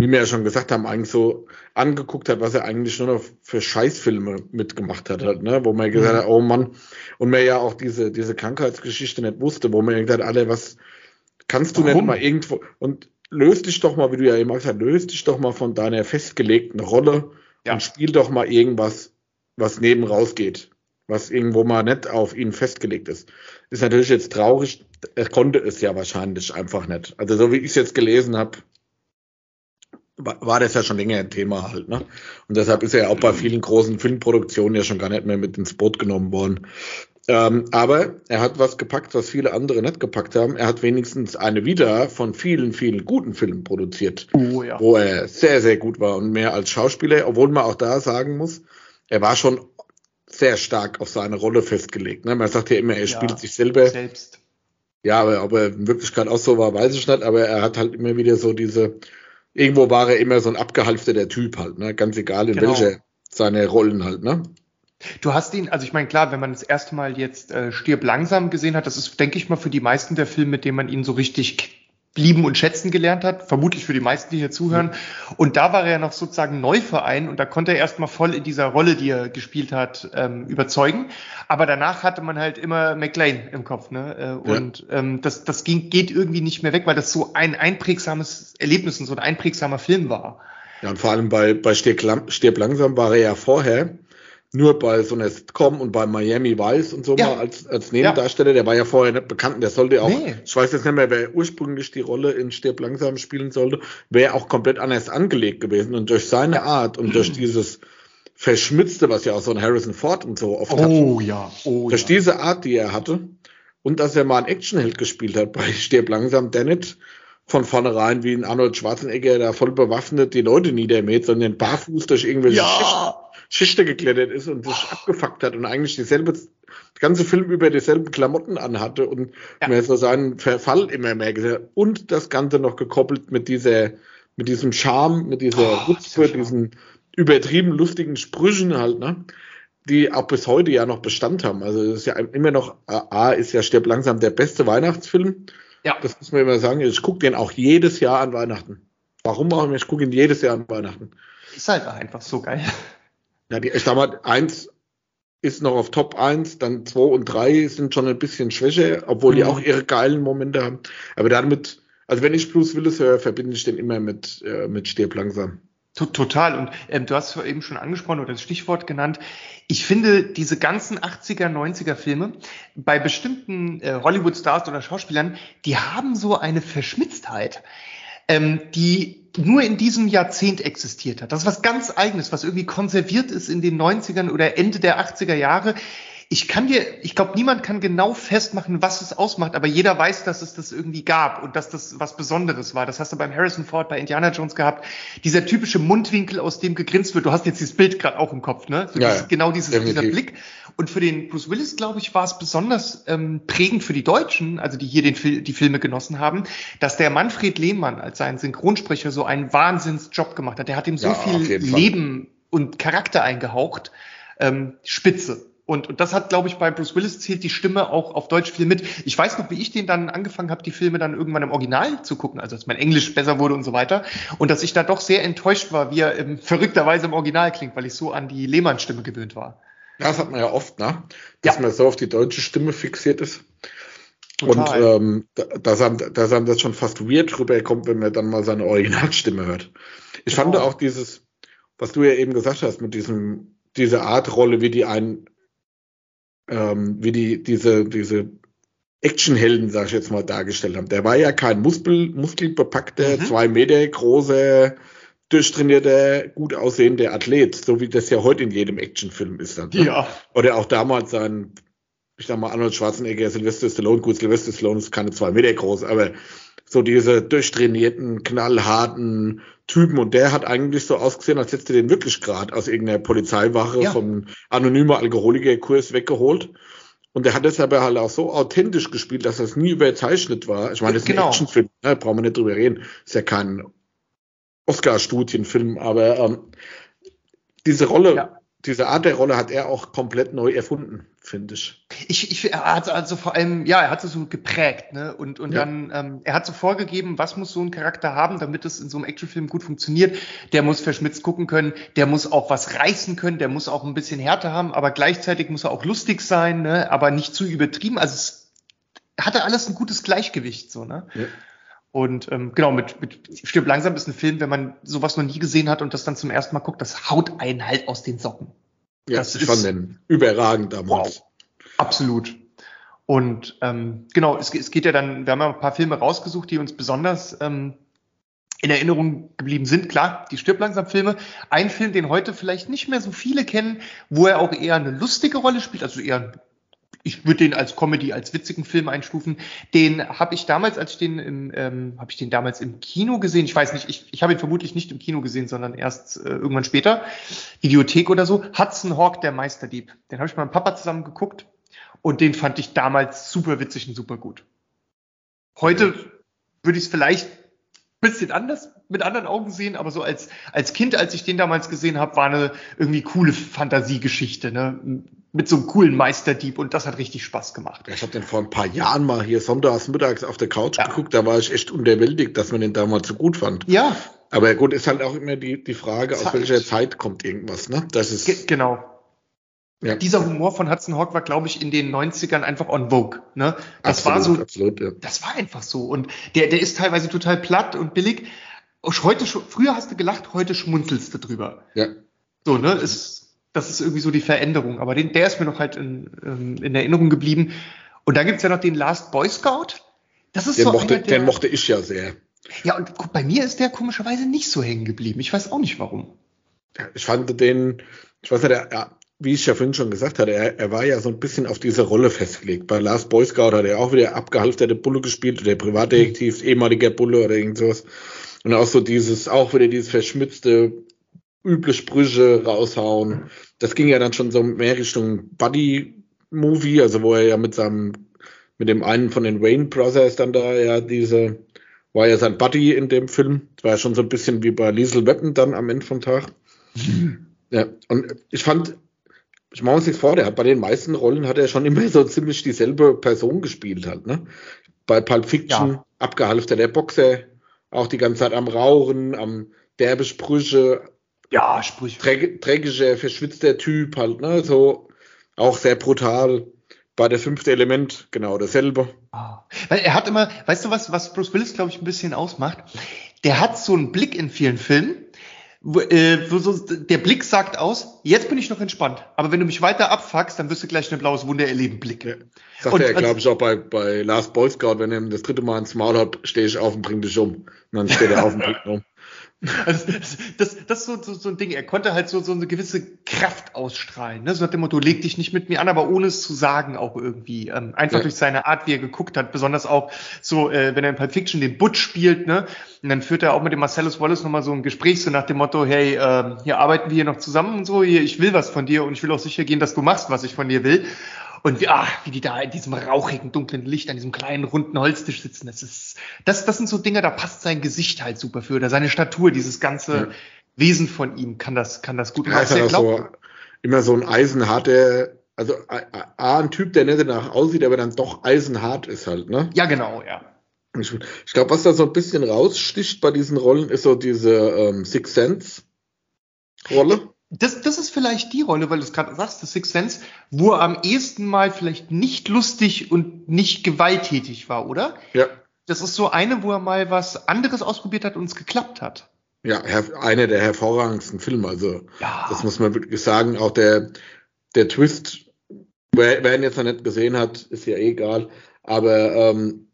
wie wir ja schon gesagt haben, eigentlich so angeguckt hat, was er eigentlich nur noch für Scheißfilme mitgemacht hat, halt, ne? wo man gesagt hat, mhm. oh Mann, und man ja auch diese, diese Krankheitsgeschichte nicht wusste, wo man gesagt hat, alle, was kannst du Warum? nicht mal irgendwo, und löst dich doch mal, wie du ja immer gesagt hast, löst dich doch mal von deiner festgelegten Rolle ja. und spiel doch mal irgendwas, was neben rausgeht, was irgendwo mal nicht auf ihn festgelegt ist. Ist natürlich jetzt traurig, er konnte es ja wahrscheinlich einfach nicht. Also so wie ich es jetzt gelesen habe, war das ja schon länger ein Thema halt, ne? Und deshalb ist er ja auch bei vielen großen Filmproduktionen ja schon gar nicht mehr mit ins Boot genommen worden. Ähm, aber er hat was gepackt, was viele andere nicht gepackt haben. Er hat wenigstens eine wieder von vielen, vielen guten Filmen produziert, oh, ja. wo er sehr, sehr gut war und mehr als Schauspieler, obwohl man auch da sagen muss, er war schon sehr stark auf seine Rolle festgelegt. Ne? Man sagt ja immer, er ja, spielt sich selber. Selbst. Ja, aber ob er in Wirklichkeit auch so war, weiß ich nicht, aber er hat halt immer wieder so diese irgendwo war er immer so ein abgehalfterter Typ halt, ne? Ganz egal in genau. welcher seine Rollen halt, ne? Du hast ihn, also ich meine, klar, wenn man das erste Mal jetzt äh, Stirb langsam gesehen hat, das ist, denke ich mal, für die meisten der Filme, mit denen man ihn so richtig lieben und schätzen gelernt hat, vermutlich für die meisten, die hier zuhören. Und da war er ja noch sozusagen Neuverein und da konnte er erstmal voll in dieser Rolle, die er gespielt hat, ähm, überzeugen. Aber danach hatte man halt immer McLean im Kopf, ne? Äh, und ja. ähm, das, das ging, geht irgendwie nicht mehr weg, weil das so ein einprägsames Erlebnis und so ein einprägsamer Film war. Ja, und vor allem bei, bei Stirb, Stirb langsam war er ja vorher nur bei so einer Sitcom und bei Miami Vice und so ja. mal als, als Nebendarsteller. Ja. Der war ja vorher nicht bekannt der sollte auch, nee. ich weiß jetzt nicht mehr, wer ursprünglich die Rolle in Stirb langsam spielen sollte, wäre auch komplett anders angelegt gewesen. Und durch seine Art und durch dieses Verschmitzte, was ja auch so ein Harrison Ford und so oft oh, hat. Oh ja, oh Durch ja. diese Art, die er hatte und dass er mal einen Actionheld gespielt hat bei Stirb langsam, der nicht von vornherein wie ein Arnold Schwarzenegger da voll bewaffnet die Leute niedermäht, sondern barfuß durch irgendwelche ja. Schichte geklettert ist und sich oh. abgefuckt hat und eigentlich dieselbe, ganze Film über dieselben Klamotten anhatte und ja. mir so seinen Verfall immer mehr gesehen und das Ganze noch gekoppelt mit dieser, mit diesem Charme, mit dieser oh, Witze, diesen übertrieben lustigen Sprüchen halt, ne? Die auch bis heute ja noch Bestand haben. Also es ist ja immer noch, A, ist ja Stirb langsam der beste Weihnachtsfilm. Ja. Das muss man immer sagen. Ich gucke den auch jedes Jahr an Weihnachten. Warum auch immer? Ich gucke ihn jedes Jahr an Weihnachten. Ist halt einfach so geil. Ja, die, ich sag mal, eins ist noch auf Top 1, dann 2 und 3 sind schon ein bisschen schwächer, obwohl mhm. die auch ihre geilen Momente haben. Aber damit, also wenn ich Bruce Willis höre, verbinde ich den immer mit, äh, mit Stirb langsam. Total. Und ähm, du hast eben schon angesprochen oder das Stichwort genannt. Ich finde diese ganzen 80er, 90er Filme bei bestimmten äh, Hollywood-Stars oder Schauspielern, die haben so eine Verschmitztheit ähm, die nur in diesem Jahrzehnt existiert hat. Das ist was ganz eigenes, was irgendwie konserviert ist in den 90ern oder Ende der 80er Jahre ich kann dir, ich glaube, niemand kann genau festmachen, was es ausmacht, aber jeder weiß, dass es das irgendwie gab und dass das was Besonderes war. Das hast du beim Harrison Ford, bei Indiana Jones gehabt. Dieser typische Mundwinkel, aus dem gegrinst wird. Du hast jetzt dieses Bild gerade auch im Kopf, ne? So ja, dieses, genau dieses, dieser Blick. Und für den Bruce Willis, glaube ich, war es besonders ähm, prägend für die Deutschen, also die hier den Fil die Filme genossen haben, dass der Manfred Lehmann als sein Synchronsprecher so einen Wahnsinnsjob gemacht hat. Der hat ihm so ja, viel Leben und Charakter eingehaucht. Ähm, Spitze. Und, und das hat, glaube ich, bei Bruce Willis zählt die Stimme auch auf Deutsch viel mit. Ich weiß noch, wie ich den dann angefangen habe, die Filme dann irgendwann im Original zu gucken, also dass mein Englisch besser wurde und so weiter. Und dass ich da doch sehr enttäuscht war, wie er im, verrückterweise im Original klingt, weil ich so an die Lehmann-Stimme gewöhnt war. Das hat man ja oft, ne? Dass ja. man so auf die deutsche Stimme fixiert ist. Total. Und ähm, dass, einem, dass einem das schon fast weird rüberkommt, wenn man dann mal seine Originalstimme hört. Ich genau. fand auch dieses, was du ja eben gesagt hast, mit diesem, diese Art Rolle, wie die ein, ähm, wie die, diese, diese Actionhelden, sag ich jetzt mal, dargestellt haben. Der war ja kein Muskel, muskelbepackter, mhm. zwei Meter große, durchtrainierter, gut aussehender Athlet, so wie das ja heute in jedem Actionfilm ist. Dann, ne? Ja. Oder auch damals sein ich sag mal, Arnold Schwarzenegger, Sylvester Stallone, gut, Sylvester Stallone ist keine zwei Meter groß, aber so diese durchtrainierten, knallharten Typen und der hat eigentlich so ausgesehen, als hätte den wirklich gerade aus irgendeiner Polizeiwache ja. vom anonymer Alkoholikerkurs weggeholt. Und der hat es aber halt auch so authentisch gespielt, dass das nie überzeichnet war. Ich meine, das ist genau. ein Actionfilm, ne? brauchen wir nicht drüber reden. Ist ja kein Oscar-Studienfilm, aber ähm, diese Rolle ja diese Art der Rolle hat er auch komplett neu erfunden, finde ich. Ich, ich er hat also vor allem, ja, er hat es so geprägt, ne? Und, und ja. dann, ähm, er hat so vorgegeben, was muss so ein Charakter haben, damit es in so einem Actionfilm gut funktioniert. Der muss verschmitzt gucken können, der muss auch was reißen können, der muss auch ein bisschen Härte haben, aber gleichzeitig muss er auch lustig sein, ne? Aber nicht zu übertrieben. Also es hatte alles ein gutes Gleichgewicht, so, ne? Ja. Und ähm, genau, mit, mit Stirb langsam ist ein Film, wenn man sowas noch nie gesehen hat und das dann zum ersten Mal guckt, das haut einen halt aus den Socken. Ja, das ich fand den überragend damals. Wow, absolut. Und ähm, genau, es, es geht ja dann, wir haben ja ein paar Filme rausgesucht, die uns besonders ähm, in Erinnerung geblieben sind. Klar, die Stirb langsam Filme. Ein Film, den heute vielleicht nicht mehr so viele kennen, wo er auch eher eine lustige Rolle spielt, also eher ich würde den als Comedy, als witzigen Film einstufen. Den habe ich damals, als ich den im, ähm, habe ich den damals im Kino gesehen. Ich weiß nicht, ich, ich habe ihn vermutlich nicht im Kino gesehen, sondern erst äh, irgendwann später, Videothek oder so. Hudson Hawk, der Meisterdieb. Den habe ich mit meinem Papa zusammen geguckt und den fand ich damals super witzig und super gut. Heute würde ich es vielleicht bisschen anders mit anderen Augen sehen, aber so als als Kind, als ich den damals gesehen habe, war eine irgendwie coole Fantasiegeschichte, ne? Mit so einem coolen Meisterdieb und das hat richtig Spaß gemacht. Ich habe den vor ein paar Jahren mal hier sonntags mittags auf der Couch ja. geguckt, da war ich echt unterwältigt, dass man den damals so gut fand. Ja. Aber gut, ist halt auch immer die die Frage, Zeit. aus welcher Zeit kommt irgendwas, ne? Das ist Ge genau. Ja. Dieser Humor von Hudson Hawk war, glaube ich, in den 90ern einfach on vogue. Ne? Das absolut, war so, absolut, ja. das war einfach so. Und der, der ist teilweise total platt und billig. Heute, früher hast du gelacht, heute schmunzelst du drüber. Ja. So, ne? Ist, das ist irgendwie so die Veränderung. Aber den, der ist mir noch halt in, ähm, in Erinnerung geblieben. Und da gibt's ja noch den Last Boy Scout. Das ist den so mochte, einer, der, Den mochte ich ja sehr. Ja, und guck, bei mir ist der komischerweise nicht so hängen geblieben. Ich weiß auch nicht warum. Ja, ich fand den, ich weiß nicht, der, wie ich ja vorhin schon gesagt hatte, er, er war ja so ein bisschen auf diese Rolle festgelegt. Bei Last Boy Scout hat er auch wieder abgehalfterte Bulle gespielt, der Privatdetektiv, ehemaliger Bulle oder irgend sowas. Und auch so dieses, auch wieder dieses verschmitzte, üble Sprüche raushauen. Das ging ja dann schon so mehr Richtung Buddy-Movie, also wo er ja mit seinem, mit dem einen von den Wayne Brothers dann da ja diese, war ja sein Buddy in dem Film. Das war ja schon so ein bisschen wie bei Liesel Weapon dann am Ende vom Tag. Mhm. Ja, und ich fand, ich mache uns nichts vor, der hat bei den meisten Rollen hat er schon immer so ziemlich dieselbe Person gespielt halt, ne? Bei Pulp Fiction, ja. abgehalfter der Boxer, auch die ganze Zeit am Rauchen, am derbe Sprüche. Ja, Sprüche. Dreckischer, verschwitzter Typ halt, ne? So, auch sehr brutal. Bei der fünfte Element genau dasselbe. Oh. Weil er hat immer, weißt du was, was Bruce Willis, glaube ich, ein bisschen ausmacht? Der hat so einen Blick in vielen Filmen, wo, äh, wo so, der Blick sagt aus, jetzt bin ich noch entspannt. Aber wenn du mich weiter abfuckst, dann wirst du gleich ein blaues Wunder erleben, Blick. Ja. Sagt und, er, glaube ich, auch bei, bei Last Boy Scout, wenn er das dritte Mal ins Maul hat, stehe ich auf und bring dich um. Und dann steht er auf und bringt um. Also das, das, das ist so, so, so ein Ding. Er konnte halt so, so eine gewisse Kraft ausstrahlen. Ne? So hat dem Motto, leg dich nicht mit mir an, aber ohne es zu sagen auch irgendwie. Ähm, einfach ja. durch seine Art, wie er geguckt hat. Besonders auch so, äh, wenn er in Pulp Fiction den Butch spielt, ne? Und dann führt er auch mit dem Marcellus Wallace nochmal so ein Gespräch, so nach dem Motto, hey, äh, hier arbeiten wir hier noch zusammen und so, hier, ich will was von dir und ich will auch sicher gehen, dass du machst, was ich von dir will. Und wie, ah, wie die da in diesem rauchigen, dunklen Licht an diesem kleinen, runden Holztisch sitzen, das ist, das, das sind so Dinge, da passt sein Gesicht halt super für, oder seine Statur, dieses ganze ja. Wesen von ihm kann das, kann das gut machen. Ja, ist so, immer so ein eisenharter, also A, ein Typ, der nicht danach aussieht, aber dann doch eisenhart ist halt, ne? Ja, genau, ja. Ich, ich glaube, was da so ein bisschen raussticht bei diesen Rollen, ist so diese ähm, Six Sense Rolle. Das, das ist vielleicht die Rolle, weil du es gerade sagst, das Sixth Sense, wo er am ehesten mal vielleicht nicht lustig und nicht gewalttätig war, oder? Ja. Das ist so eine, wo er mal was anderes ausprobiert hat und es geklappt hat. Ja, einer der hervorragendsten Filme. Also, Ja. das muss man wirklich sagen. Auch der, der Twist, wer, wer ihn jetzt noch nicht gesehen hat, ist ja eh egal. Aber ähm,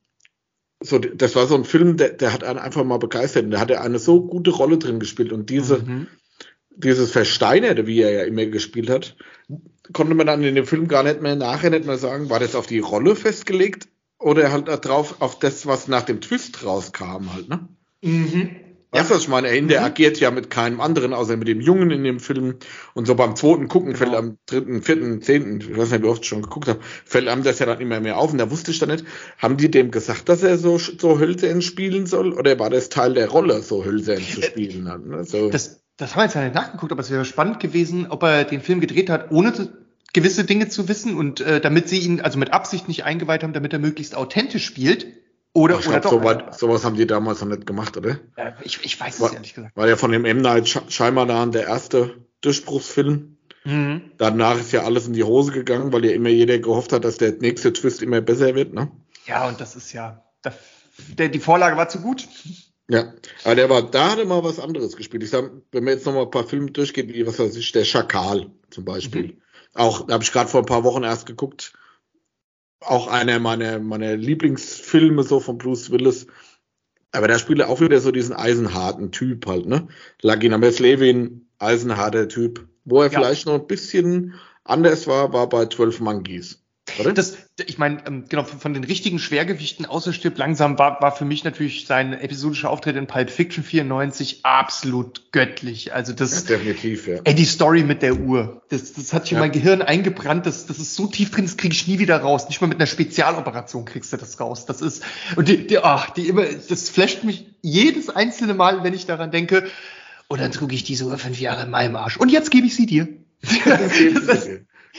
so, das war so ein Film, der, der hat einen einfach mal begeistert. Und da hat er eine so gute Rolle drin gespielt. Und diese, Mhm. Dieses Versteinerte, wie er ja immer gespielt hat, konnte man dann in dem Film gar nicht mehr nachher nicht mehr sagen, war das auf die Rolle festgelegt oder halt drauf auf das, was nach dem Twist rauskam halt, ne? Mhm. Weißt du, was ich meine? Er interagiert ja mit keinem anderen, außer mit dem Jungen in dem Film. Und so beim zweiten Gucken Genau. fällt am dritten, vierten, zehnten, ich weiß nicht, wie oft ich schon geguckt habe, fällt einem das ja dann immer mehr auf. Und da wusste ich dann nicht, haben die dem gesagt, dass er so, so Hölzern spielen soll? Oder war das Teil der Rolle, so Hölzern zu spielen? Halt, ne? so. Das, das haben wir jetzt ja nicht nachgeguckt, aber es wäre spannend gewesen, ob er den Film gedreht hat, ohne zu, gewisse Dinge zu wissen und äh, damit sie ihn also mit Absicht nicht eingeweiht haben, damit er möglichst authentisch spielt. Oder, ich oder glaube, doch. so weit, sowas haben die damals noch nicht gemacht, oder? Äh, ich, ich weiß War- es ehrlich gesagt. War ja von dem M. Night Shyamalan der erste Durchbruchsfilm. Mhm. Danach ist ja alles in die Hose gegangen, weil ja immer jeder gehofft hat, dass der nächste Twist immer besser wird, ne? Ja, und das ist ja. Der, die Vorlage war zu gut. Ja, aber der war, da hat er mal was anderes gespielt. Ich sag, wenn man jetzt noch mal ein paar Filme durchgeht, wie was weiß ich, der Schakal zum Beispiel. Auch, da habe ich gerade vor ein paar Wochen erst geguckt. Auch einer meiner, meiner Lieblingsfilme so von Bruce Willis. Aber da spielt er auch wieder so diesen eisenharten Typ halt, ne? Laginames Levin, eisenharter Typ. Wo er Ja. vielleicht noch ein bisschen anders war, war bei 12 Monkeys. Oder? Das, ich meine, ähm, genau, von, den richtigen Schwergewichten außer stirbt langsam war, war für mich natürlich sein episodischer Auftritt in Pulp Fiction 94 absolut göttlich. Also ja, das, definitiv, ja. ey, die Story mit der Uhr, das, das hat sich in Ja. mein Gehirn eingebrannt, das, das ist so tief drin, das kriege ich nie wieder raus. Nicht mal mit einer Spezialoperation kriegst du das raus. Das ist, und die, die, ach, die immer, das flasht mich jedes einzelne Mal, wenn ich daran denke, und dann trug ich diese Uhr fünf Jahre in meinem Arsch. Und jetzt gebe ich sie dir. Das ist-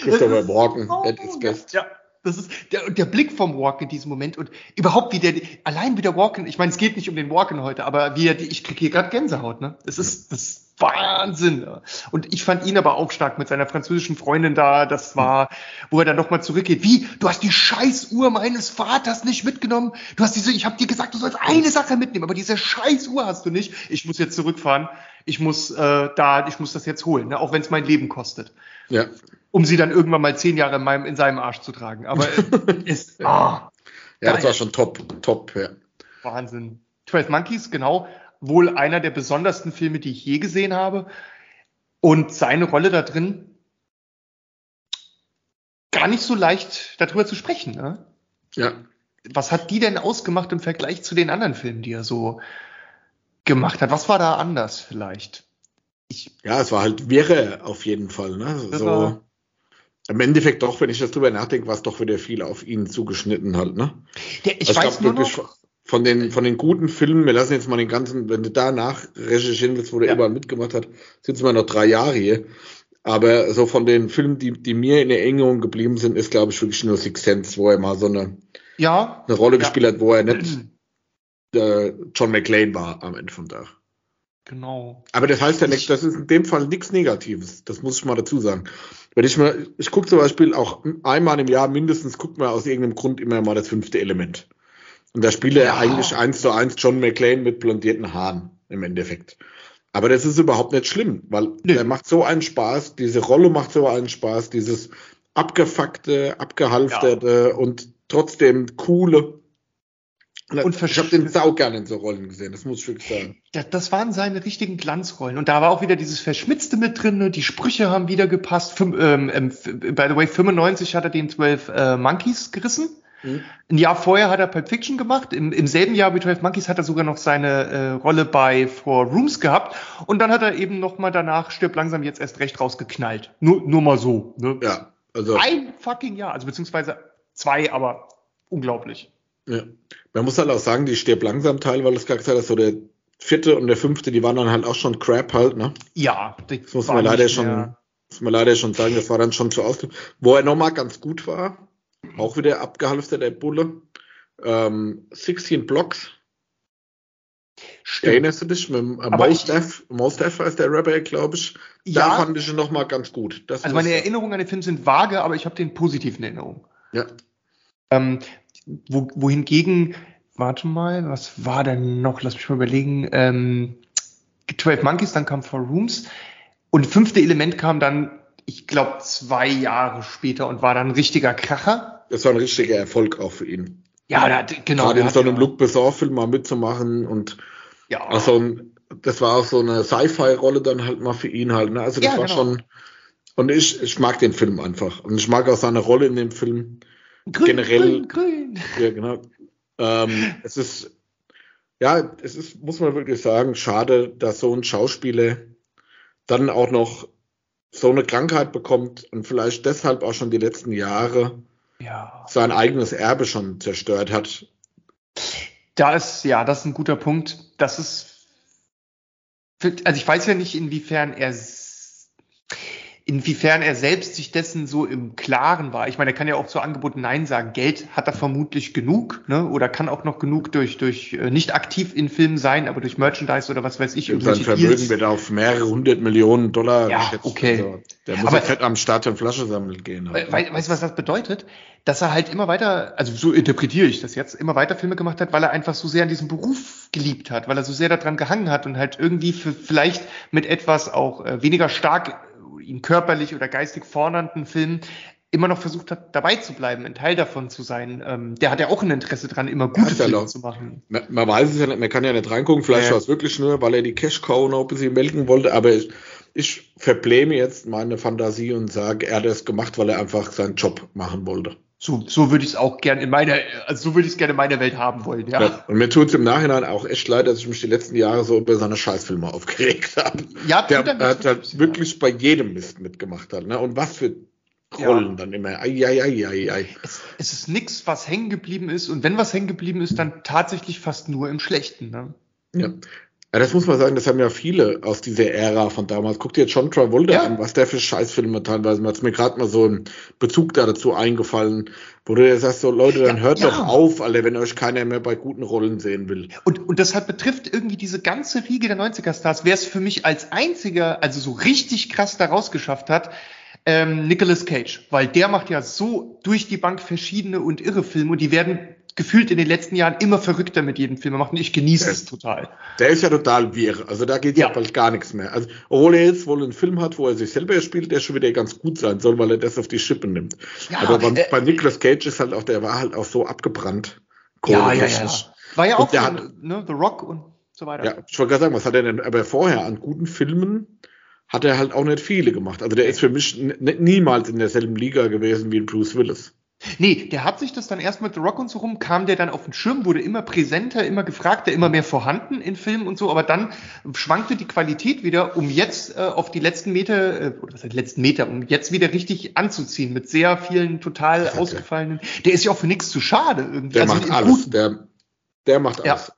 Christopher Walken, Oh, that is best. Ja, das ist der, der Blick vom Walken in diesem Moment und überhaupt wie der, allein wie der Walken, ich meine, es geht nicht um den Walken heute, aber wie er, ich kriege hier gerade Gänsehaut, ne? Es ist, das ist Wahnsinn. Und ich fand ihn aber auch stark mit seiner französischen Freundin da, das war, wo er dann nochmal zurückgeht, wie, du hast die scheiß Uhr meines Vaters nicht mitgenommen, du hast diese, ich habe dir gesagt, du sollst eine Sache mitnehmen, aber diese scheiß Uhr hast du nicht, ich muss jetzt zurückfahren, ich muss äh, da, ich muss das jetzt holen, ne? auch wenn es mein Leben kostet Ja. Um sie dann irgendwann mal zehn Jahre in, meinem, in seinem Arsch zu tragen. Aber es ist ah, Ja, das war schon top, top, ja. Wahnsinn. 12 Monkeys, genau, wohl einer der besondersten Filme, die ich je gesehen habe. Und seine Rolle da drin, gar nicht so leicht darüber zu sprechen. Ne? Ja. Was hat die denn ausgemacht im Vergleich zu den anderen Filmen, die er so gemacht hat? Was war da anders vielleicht? Ich, Ja, es war halt wirre auf jeden Fall, ne? So. Im Endeffekt doch, wenn ich das drüber nachdenke, war es doch wieder viel auf ihn zugeschnitten halt, ne? der, ich Also weiß glaub nur noch, von den, von den guten Filmen, wir lassen jetzt mal den ganzen, wenn du danach recherchieren willst, wo der Ja. überall mitgemacht hat, sitzen wir noch drei Jahre hier. Aber so von den Filmen, die, die mir in Erinnerung geblieben sind, ist, glaube ich, wirklich nur Six Sense, wo er mal so eine, ja, eine Rolle Ja. gespielt hat, wo er nicht äh, John McClane war am Ende vom Tag. genau. Aber das heißt ja nicht, das ist in dem Fall nichts Negatives. Das muss ich mal dazu sagen. Wenn ich mal, ich gucke zum Beispiel auch einmal im Jahr mindestens, guckt man aus irgendeinem Grund immer mal das fünfte Element. Und da spielt er Ja. eigentlich eins zu eins John McClane mit blondierten Haaren im Endeffekt. Aber das ist überhaupt nicht schlimm, weil Nö. der macht so einen Spaß, diese Rolle macht so einen Spaß, dieses abgefuckte, abgehalfterte und trotzdem coole. Und ich habe den sau gerne in so Rollen gesehen, das muss ich wirklich sagen. Das, das waren seine richtigen Glanzrollen. Und da war auch wieder dieses Verschmitzte mit drin, ne? die Sprüche haben wieder gepasst. Füm, ähm, ähm, by the way, 95 hat er den 12 äh, Monkeys gerissen. Mhm. Ein Jahr vorher hat er Pulp Fiction gemacht. Im, Im selben Jahr wie 12 Monkeys hat er sogar noch seine äh, Rolle bei Four Rooms gehabt. Und dann hat er eben noch mal danach Stirb langsam jetzt erst recht rausgeknallt. Nur, nur mal so. Ne? Ja, also. Ein fucking Jahr. Also beziehungsweise zwei, aber unglaublich. Ja. Man muss halt auch sagen, die stirbt langsam Teil, weil das gerade gesagt hast, so der vierte und der fünfte, die waren dann halt auch schon Crap halt, ne? Ja, Das muss man leider schon, muss man leider schon sagen, das war dann schon zu aus. Wo er nochmal ganz gut war, auch wieder abgehalftet, der Bulle. Ähm, 16 Blocks. Stimmt. Erinnerst du dich mit äh, Mostef? Mostef heißt der Rapper, glaube ich. Da ja, fand ich ihn noch mal ganz gut. Das also meine Erinnerungen an den Film sind vage, aber ich habe den positiven Erinnerungen. Ja. Ähm, wo, wohingegen, warte mal, was war denn noch? Lass mich mal überlegen. Ähm, 12 Monkeys, dann kam Four Rooms. Und fünfte Element kam dann, ich glaube, zwei Jahre später und war dann ein richtiger Kracher. Das war ein richtiger Erfolg auch für ihn. Ja, da, genau. Gerade in so einem ja. Luc Besson-Film mal mitzumachen und ja. auch so ein, das war auch so eine Sci-Fi-Rolle dann halt mal für ihn halt. Ne? Also das ja, war genau. schon. Und ich, ich mag den Film einfach. Und ich mag auch seine Rolle in dem Film. Grün, generell. Grün, grün. Ja, genau. Ähm, es ist, ja, es ist, muss man wirklich sagen, schade, dass so ein Schauspieler dann auch noch so eine Krankheit bekommt und vielleicht deshalb auch schon die letzten Jahre ja. sein eigenes Erbe schon zerstört hat. Da ist, ja, das ist ein guter Punkt. Das ist, also ich weiß ja nicht, inwiefern er inwiefern er selbst sich dessen so im Klaren war. Ich meine, er kann ja auch zu Angebot Nein sagen. Geld hat er vermutlich genug, ne? Oder kann auch noch genug durch, durch äh, nicht aktiv in Filmen sein, aber durch Merchandise oder was weiß ich. Sein Vermögen Deals. wird auf mehrere hundert Millionen Dollar ja, geschätzt. Okay. Also, der muss aber, ja fett am Start und Flasche sammeln gehen. Halt, we weißt du, was das bedeutet? Dass er halt immer weiter, also so interpretiere ich das jetzt, immer weiter Filme gemacht hat, weil er einfach so sehr an diesem Beruf geliebt hat, weil er so sehr daran gehangen hat und halt irgendwie für, vielleicht mit etwas auch äh, weniger stark ihn körperlich oder geistig fordernden Film immer noch versucht hat, dabei zu bleiben, ein Teil davon zu sein. Ähm, der hat ja auch ein Interesse dran, immer gute Filme zu machen. Man, man, weiß es ja nicht, man kann ja nicht reingucken, vielleicht ja. war es wirklich nur, weil er die Cash-Cow noch ein bisschen melken wollte, aber ich, ich verbläme jetzt meine Fantasie und sage, er hat es gemacht, weil er einfach seinen Job machen wollte. So, so würde ich es auch gerne in meiner, also so würde ich es gerne in meiner Welt haben wollen, ja. ja und mir tut es im Nachhinein auch echt leid, dass ich mich die letzten Jahre so über seine Scheißfilme aufgeregt habe. Ja, der hat halt wirklich bei jedem Mist mitgemacht hat, ne? Und was für Rollen ja. dann immer. Ai, ai, ai, ai, ai. Es, es ist nichts, was hängen geblieben ist. Und wenn was hängen geblieben ist, dann tatsächlich fast nur im Schlechten. Ne? Ja. Ja, das muss man sagen, das haben ja viele aus dieser Ära von damals. Guck dir jetzt John Travolta ja. an, was der für Scheißfilme teilweise macht. Ist mir gerade mal so ein Bezug da dazu eingefallen, wo du dir sagst, so Leute, dann ja, hört ja. doch auf, alle, wenn euch keiner mehr bei guten Rollen sehen will. Und, und das hat betrifft irgendwie diese ganze Riege der 90er-Stars. Wer es für mich als einziger, also so richtig krass da rausgeschafft hat, ähm, Nicolas Cage, weil der macht ja so durch die Bank verschiedene und irre Filme und die werden gefühlt in den letzten Jahren immer verrückter mit jedem Film machen. Ich genieße es total. Der ist ja total wirr. Also da geht ja, ja bald gar nichts mehr. Also, obwohl er jetzt wohl einen Film hat, wo er sich selber spielt, der schon wieder ganz gut sein soll, weil er das auf die Schippe nimmt. Ja, Aber bei, äh, bei Nicolas Cage ist halt auch, der war halt auch so abgebrannt. Ja, ja, ja. War ja auch von, hat, ne, The Rock und so weiter. Ja, ich wollte gerade sagen, was hat er denn aber vorher an guten Filmen hat er halt auch nicht viele gemacht. Also der ist für mich niemals in derselben Liga gewesen wie Bruce Willis. Nee, der hat sich das dann erst mit The Rock und so rum, kam der dann auf den Schirm, wurde immer präsenter, immer gefragter, immer mehr vorhanden in Filmen und so, aber dann schwankte die Qualität wieder, um jetzt äh, auf die letzten Meter, äh, oder was heißt letzten Meter, um jetzt wieder richtig anzuziehen, mit sehr vielen total ausgefallenen. Der ist ja auch für nichts zu schade irgendwie. Der also macht alles, der, der macht alles. Ja,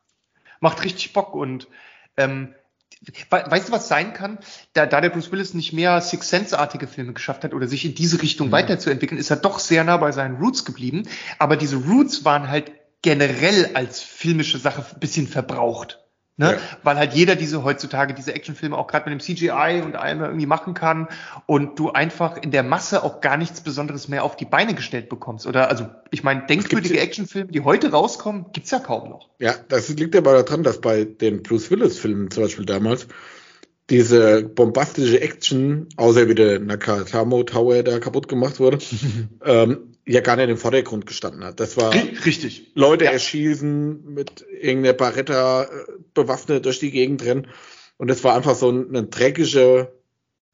macht richtig Bock und ähm, Weißt du, was sein kann? Da, da der Bruce Willis nicht mehr Six Sense-artige Filme geschafft hat oder sich in diese Richtung mhm. weiterzuentwickeln, ist er doch sehr nah bei seinen Roots geblieben. Aber diese Roots waren halt generell als filmische Sache ein bisschen verbraucht. Ne? Ja. Weil halt jeder diese heutzutage diese Actionfilme auch gerade mit dem CGI und allem irgendwie machen kann und du einfach in der Masse auch gar nichts Besonderes mehr auf die Beine gestellt bekommst. Oder also ich meine, denkwürdige Actionfilme, die heute rauskommen, gibt's ja kaum noch. Ja, das liegt aber daran, dass bei den Bruce Willis-Filmen zum Beispiel damals diese bombastische Action, außer wie der Nakatamo Tower da kaputt gemacht wurde, ähm, ja gar nicht im Vordergrund gestanden hat. Das war richtig. Leute ja. erschießen, mit irgendeiner Barretta äh, bewaffnet durch die Gegend rennen. Und das war einfach so ein, ein dreckige,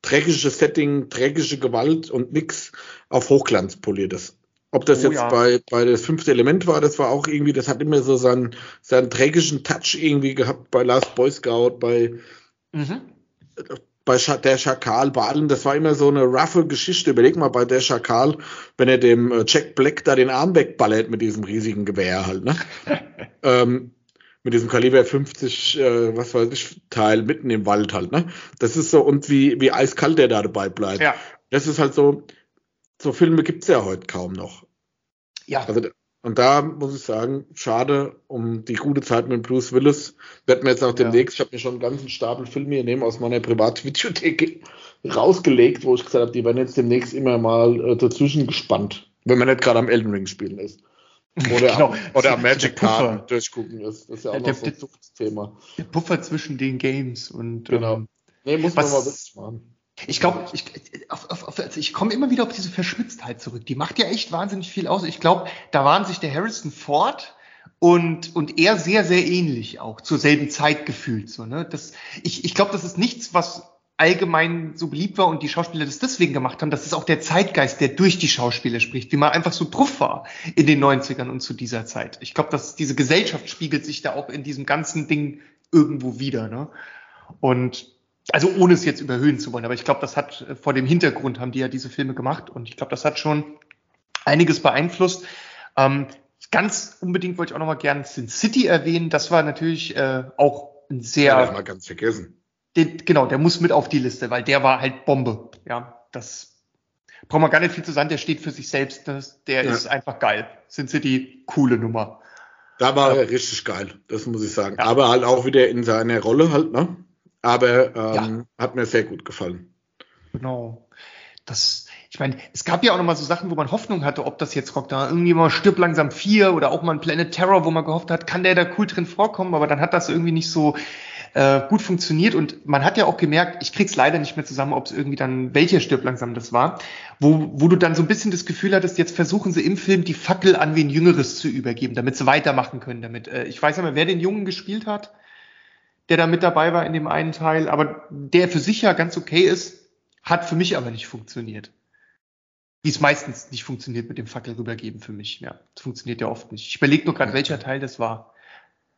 dreckiges Setting, dreckige Gewalt und nix auf Hochglanz poliertes. Ob das oh, jetzt ja. bei, bei das fünfte Element war, das war auch irgendwie, das hat immer so seinen, seinen dreckigen Touch irgendwie gehabt bei Last Boy Scout, bei mhm bei der Schakal, bei allem, das war immer so eine roughe Geschichte. Überleg mal bei der Schakal, wenn er dem äh, Jack Black da den Arm wegballert mit diesem riesigen Gewehr halt, ne? ähm, mit diesem Kaliber 50, äh, was weiß ich, Teil mitten im Wald halt, ne? Das ist so, und wie, wie eiskalt der da dabei bleibt. Ja. Das ist halt so, so Filme gibt's ja heute kaum noch. Ja. Also, Und da muss ich sagen, schade um die gute Zeit mit Bruce Willis. Wird mir jetzt auch demnächst, ja. ich habe mir schon einen ganzen Stapel Filme hier nehmen aus meiner Privatvideothek rausgelegt, wo ich gesagt habe, die werden jetzt demnächst immer mal äh, dazwischen gespannt, wenn man nicht gerade am Elden Ring spielen ist. Oder, genau. am, oder am Magic Card durchgucken ist. Das ist ja auch der, noch so ein Thema. Der Puffer zwischen den Games und genau. Ähm, nee, muss man mal witzig machen. Ich glaube, ich, auf, auf, also ich komme immer wieder auf diese Verschmitztheit zurück. Die macht ja echt wahnsinnig viel aus. Ich glaube, da waren sich der Harrison Ford und, und er sehr, sehr ähnlich auch zur selben Zeit gefühlt. So, ne? das, ich ich glaube, das ist nichts, was allgemein so beliebt war und die Schauspieler das deswegen gemacht haben. Das ist auch der Zeitgeist, der durch die Schauspieler spricht, wie man einfach so drauf war in den 90ern und zu dieser Zeit. Ich glaube, dass diese Gesellschaft spiegelt sich da auch in diesem ganzen Ding irgendwo wieder. Ne? Und also ohne es jetzt überhöhen zu wollen, aber ich glaube, das hat äh, vor dem Hintergrund haben die ja diese Filme gemacht und ich glaube, das hat schon einiges beeinflusst. Ähm, ganz unbedingt wollte ich auch noch mal gerne Sin City erwähnen. Das war natürlich äh, auch ein sehr. Ja, mal ganz vergessen. Den, genau, der muss mit auf die Liste, weil der war halt Bombe. Ja, das braucht man gar nicht viel zu sagen. Der steht für sich selbst. Das, der ja. ist einfach geil. Sin City, coole Nummer. Da war er richtig geil, das muss ich sagen. Ja. Aber halt auch wieder in seiner Rolle halt, ne? Aber ähm, ja. hat mir sehr gut gefallen. Genau. Das, ich meine, es gab ja auch noch mal so Sachen, wo man Hoffnung hatte, ob das jetzt Rock da irgendwie mal stirbt langsam vier oder auch mal ein Planet Terror, wo man gehofft hat, kann der da cool drin vorkommen, aber dann hat das irgendwie nicht so äh, gut funktioniert und man hat ja auch gemerkt, ich krieg's leider nicht mehr zusammen, ob es irgendwie dann welcher stirbt langsam das war, wo, wo du dann so ein bisschen das Gefühl hattest, jetzt versuchen sie im Film die Fackel an wen Jüngeres zu übergeben, damit sie weitermachen können damit. Äh, ich weiß nicht mehr, wer den Jungen gespielt hat der da mit dabei war in dem einen Teil, aber der für sich ja ganz okay ist, hat für mich aber nicht funktioniert. Wie es meistens nicht funktioniert mit dem Fackel rübergeben für mich. Ja, das funktioniert ja oft nicht. Ich überlege nur gerade, welcher Teil das war.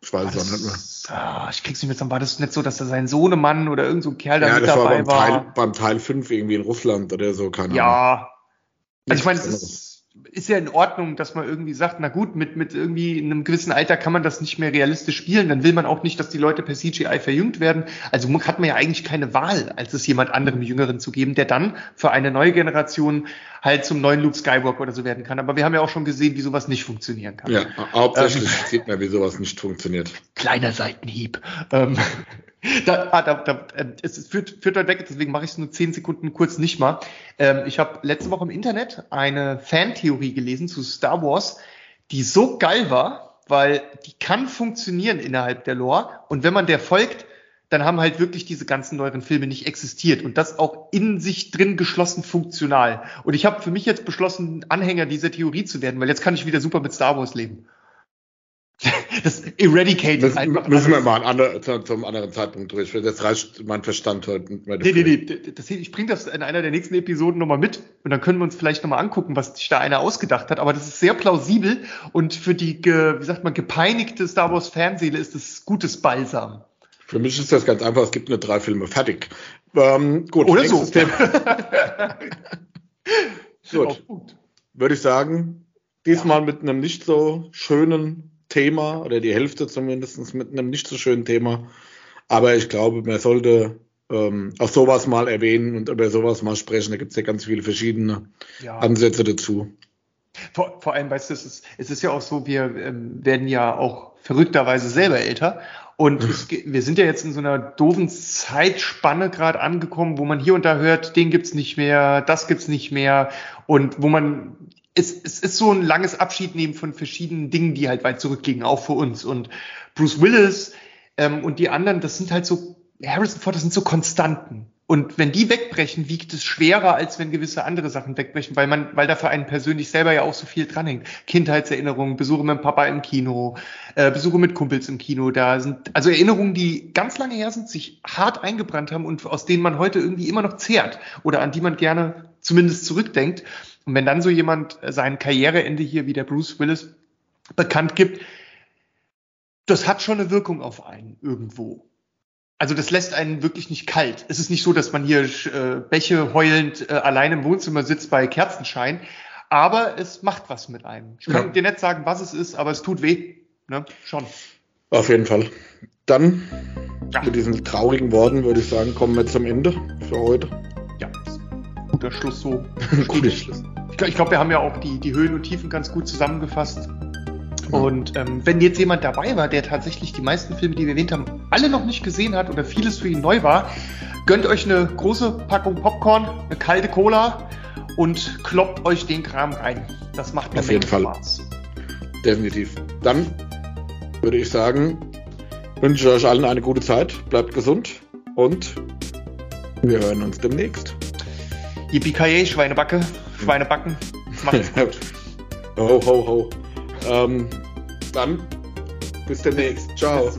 Ich weiß es auch nicht mehr. Ah, ich krieg's nicht mehr zusammen. War das nicht so, dass da sein Sohnemann oder irgend so ein Kerl da ja, mit dabei war? Ja, das war beim Teil, beim Teil 5 irgendwie in Russland oder so, keine ja. Ahnung. Ja. Also ich meine, es ist ist ja in Ordnung, dass man irgendwie sagt, na gut, mit, mit irgendwie einem gewissen Alter kann man das nicht mehr realistisch spielen. Dann will man auch nicht, dass die Leute per CGI verjüngt werden. Also hat man ja eigentlich keine Wahl, als es jemand anderem Jüngeren zu geben, der dann für eine neue Generation halt zum neuen Luke Skywalker oder so werden kann. Aber wir haben ja auch schon gesehen, wie sowas nicht funktionieren kann. Ja, hauptsächlich ähm, sieht man, wie sowas nicht funktioniert. Kleiner Seitenhieb. Ähm, da, ah, da, da, äh, es führt, führt weit weg, deswegen mache ich es nur zehn Sekunden kurz nicht mal. Ähm, ich habe letzte Woche im Internet eine Fantheorie gelesen zu Star Wars, die so geil war, weil die kann funktionieren innerhalb der Lore. Und wenn man der folgt, dann haben halt wirklich diese ganzen neueren Filme nicht existiert und das auch in sich drin geschlossen funktional. Und ich habe für mich jetzt beschlossen, Anhänger dieser Theorie zu werden, weil jetzt kann ich wieder super mit Star Wars leben. Das Eradicate ist einfach. Müssen wir mal andere, zu, zum anderen Zeitpunkt durch. Das reicht mein Verstand heute. Nee, nee, nee. Das, ich bringe das in einer der nächsten Episoden nochmal mit und dann können wir uns vielleicht nochmal angucken, was sich da einer ausgedacht hat. Aber das ist sehr plausibel und für die, wie sagt man, gepeinigte Star Wars Fanseele ist das gutes Balsam. Für mich ist das ganz einfach. Es gibt nur drei Filme. Fertig. Ähm, gut. Oder so. gut. Würde ich sagen, diesmal ja. mit einem nicht so schönen Thema oder die Hälfte zumindest mit einem nicht so schönen Thema. Aber ich glaube, man sollte ähm, auch sowas mal erwähnen und über sowas mal sprechen. Da gibt es ja ganz viele verschiedene ja. Ansätze dazu. Vor, vor allem, weißt du, es ist, es ist ja auch so, wir ähm, werden ja auch verrückterweise selber älter. Und es, wir sind ja jetzt in so einer doofen Zeitspanne gerade angekommen, wo man hier und da hört, den gibt's nicht mehr, das gibt's nicht mehr. Und wo man es, es ist so ein langes Abschiednehmen von verschiedenen Dingen, die halt weit zurückliegen, auch für uns. Und Bruce Willis ähm, und die anderen, das sind halt so, Harrison Ford, das sind so Konstanten. Und wenn die wegbrechen, wiegt es schwerer, als wenn gewisse andere Sachen wegbrechen, weil man, weil da für einen persönlich selber ja auch so viel dranhängt. Kindheitserinnerungen, Besuche mit Papa im Kino, äh, Besuche mit Kumpels im Kino, da sind, also Erinnerungen, die ganz lange her sind, sich hart eingebrannt haben und aus denen man heute irgendwie immer noch zehrt oder an die man gerne zumindest zurückdenkt. Und wenn dann so jemand sein Karriereende hier wie der Bruce Willis bekannt gibt, das hat schon eine Wirkung auf einen irgendwo. Also das lässt einen wirklich nicht kalt. Es ist nicht so, dass man hier äh, Bäche heulend äh, allein im Wohnzimmer sitzt bei Kerzenschein, aber es macht was mit einem. Ich kann ja. dir nicht sagen, was es ist, aber es tut weh. Ne? Schon. Auf jeden Fall. Dann ja. mit diesen traurigen Worten würde ich sagen, kommen wir zum Ende für heute. Guter Schluss so. guter Schluss. Ich glaube, glaub, wir haben ja auch die, die Höhen und Tiefen ganz gut zusammengefasst. Und ähm, wenn jetzt jemand dabei war, der tatsächlich die meisten Filme, die wir erwähnt haben, alle noch nicht gesehen hat oder vieles für ihn neu war, gönnt euch eine große Packung Popcorn, eine kalte Cola und kloppt euch den Kram rein. Das macht mir Auf jeden Fall. Spaß. Definitiv. Dann würde ich sagen, wünsche ich euch allen eine gute Zeit, bleibt gesund und wir hören uns demnächst. Yippie Schweinebacke, Schweinebacken. Macht's gut. ho, ho, ho. Ähm, dann bis demnächst. Ciao.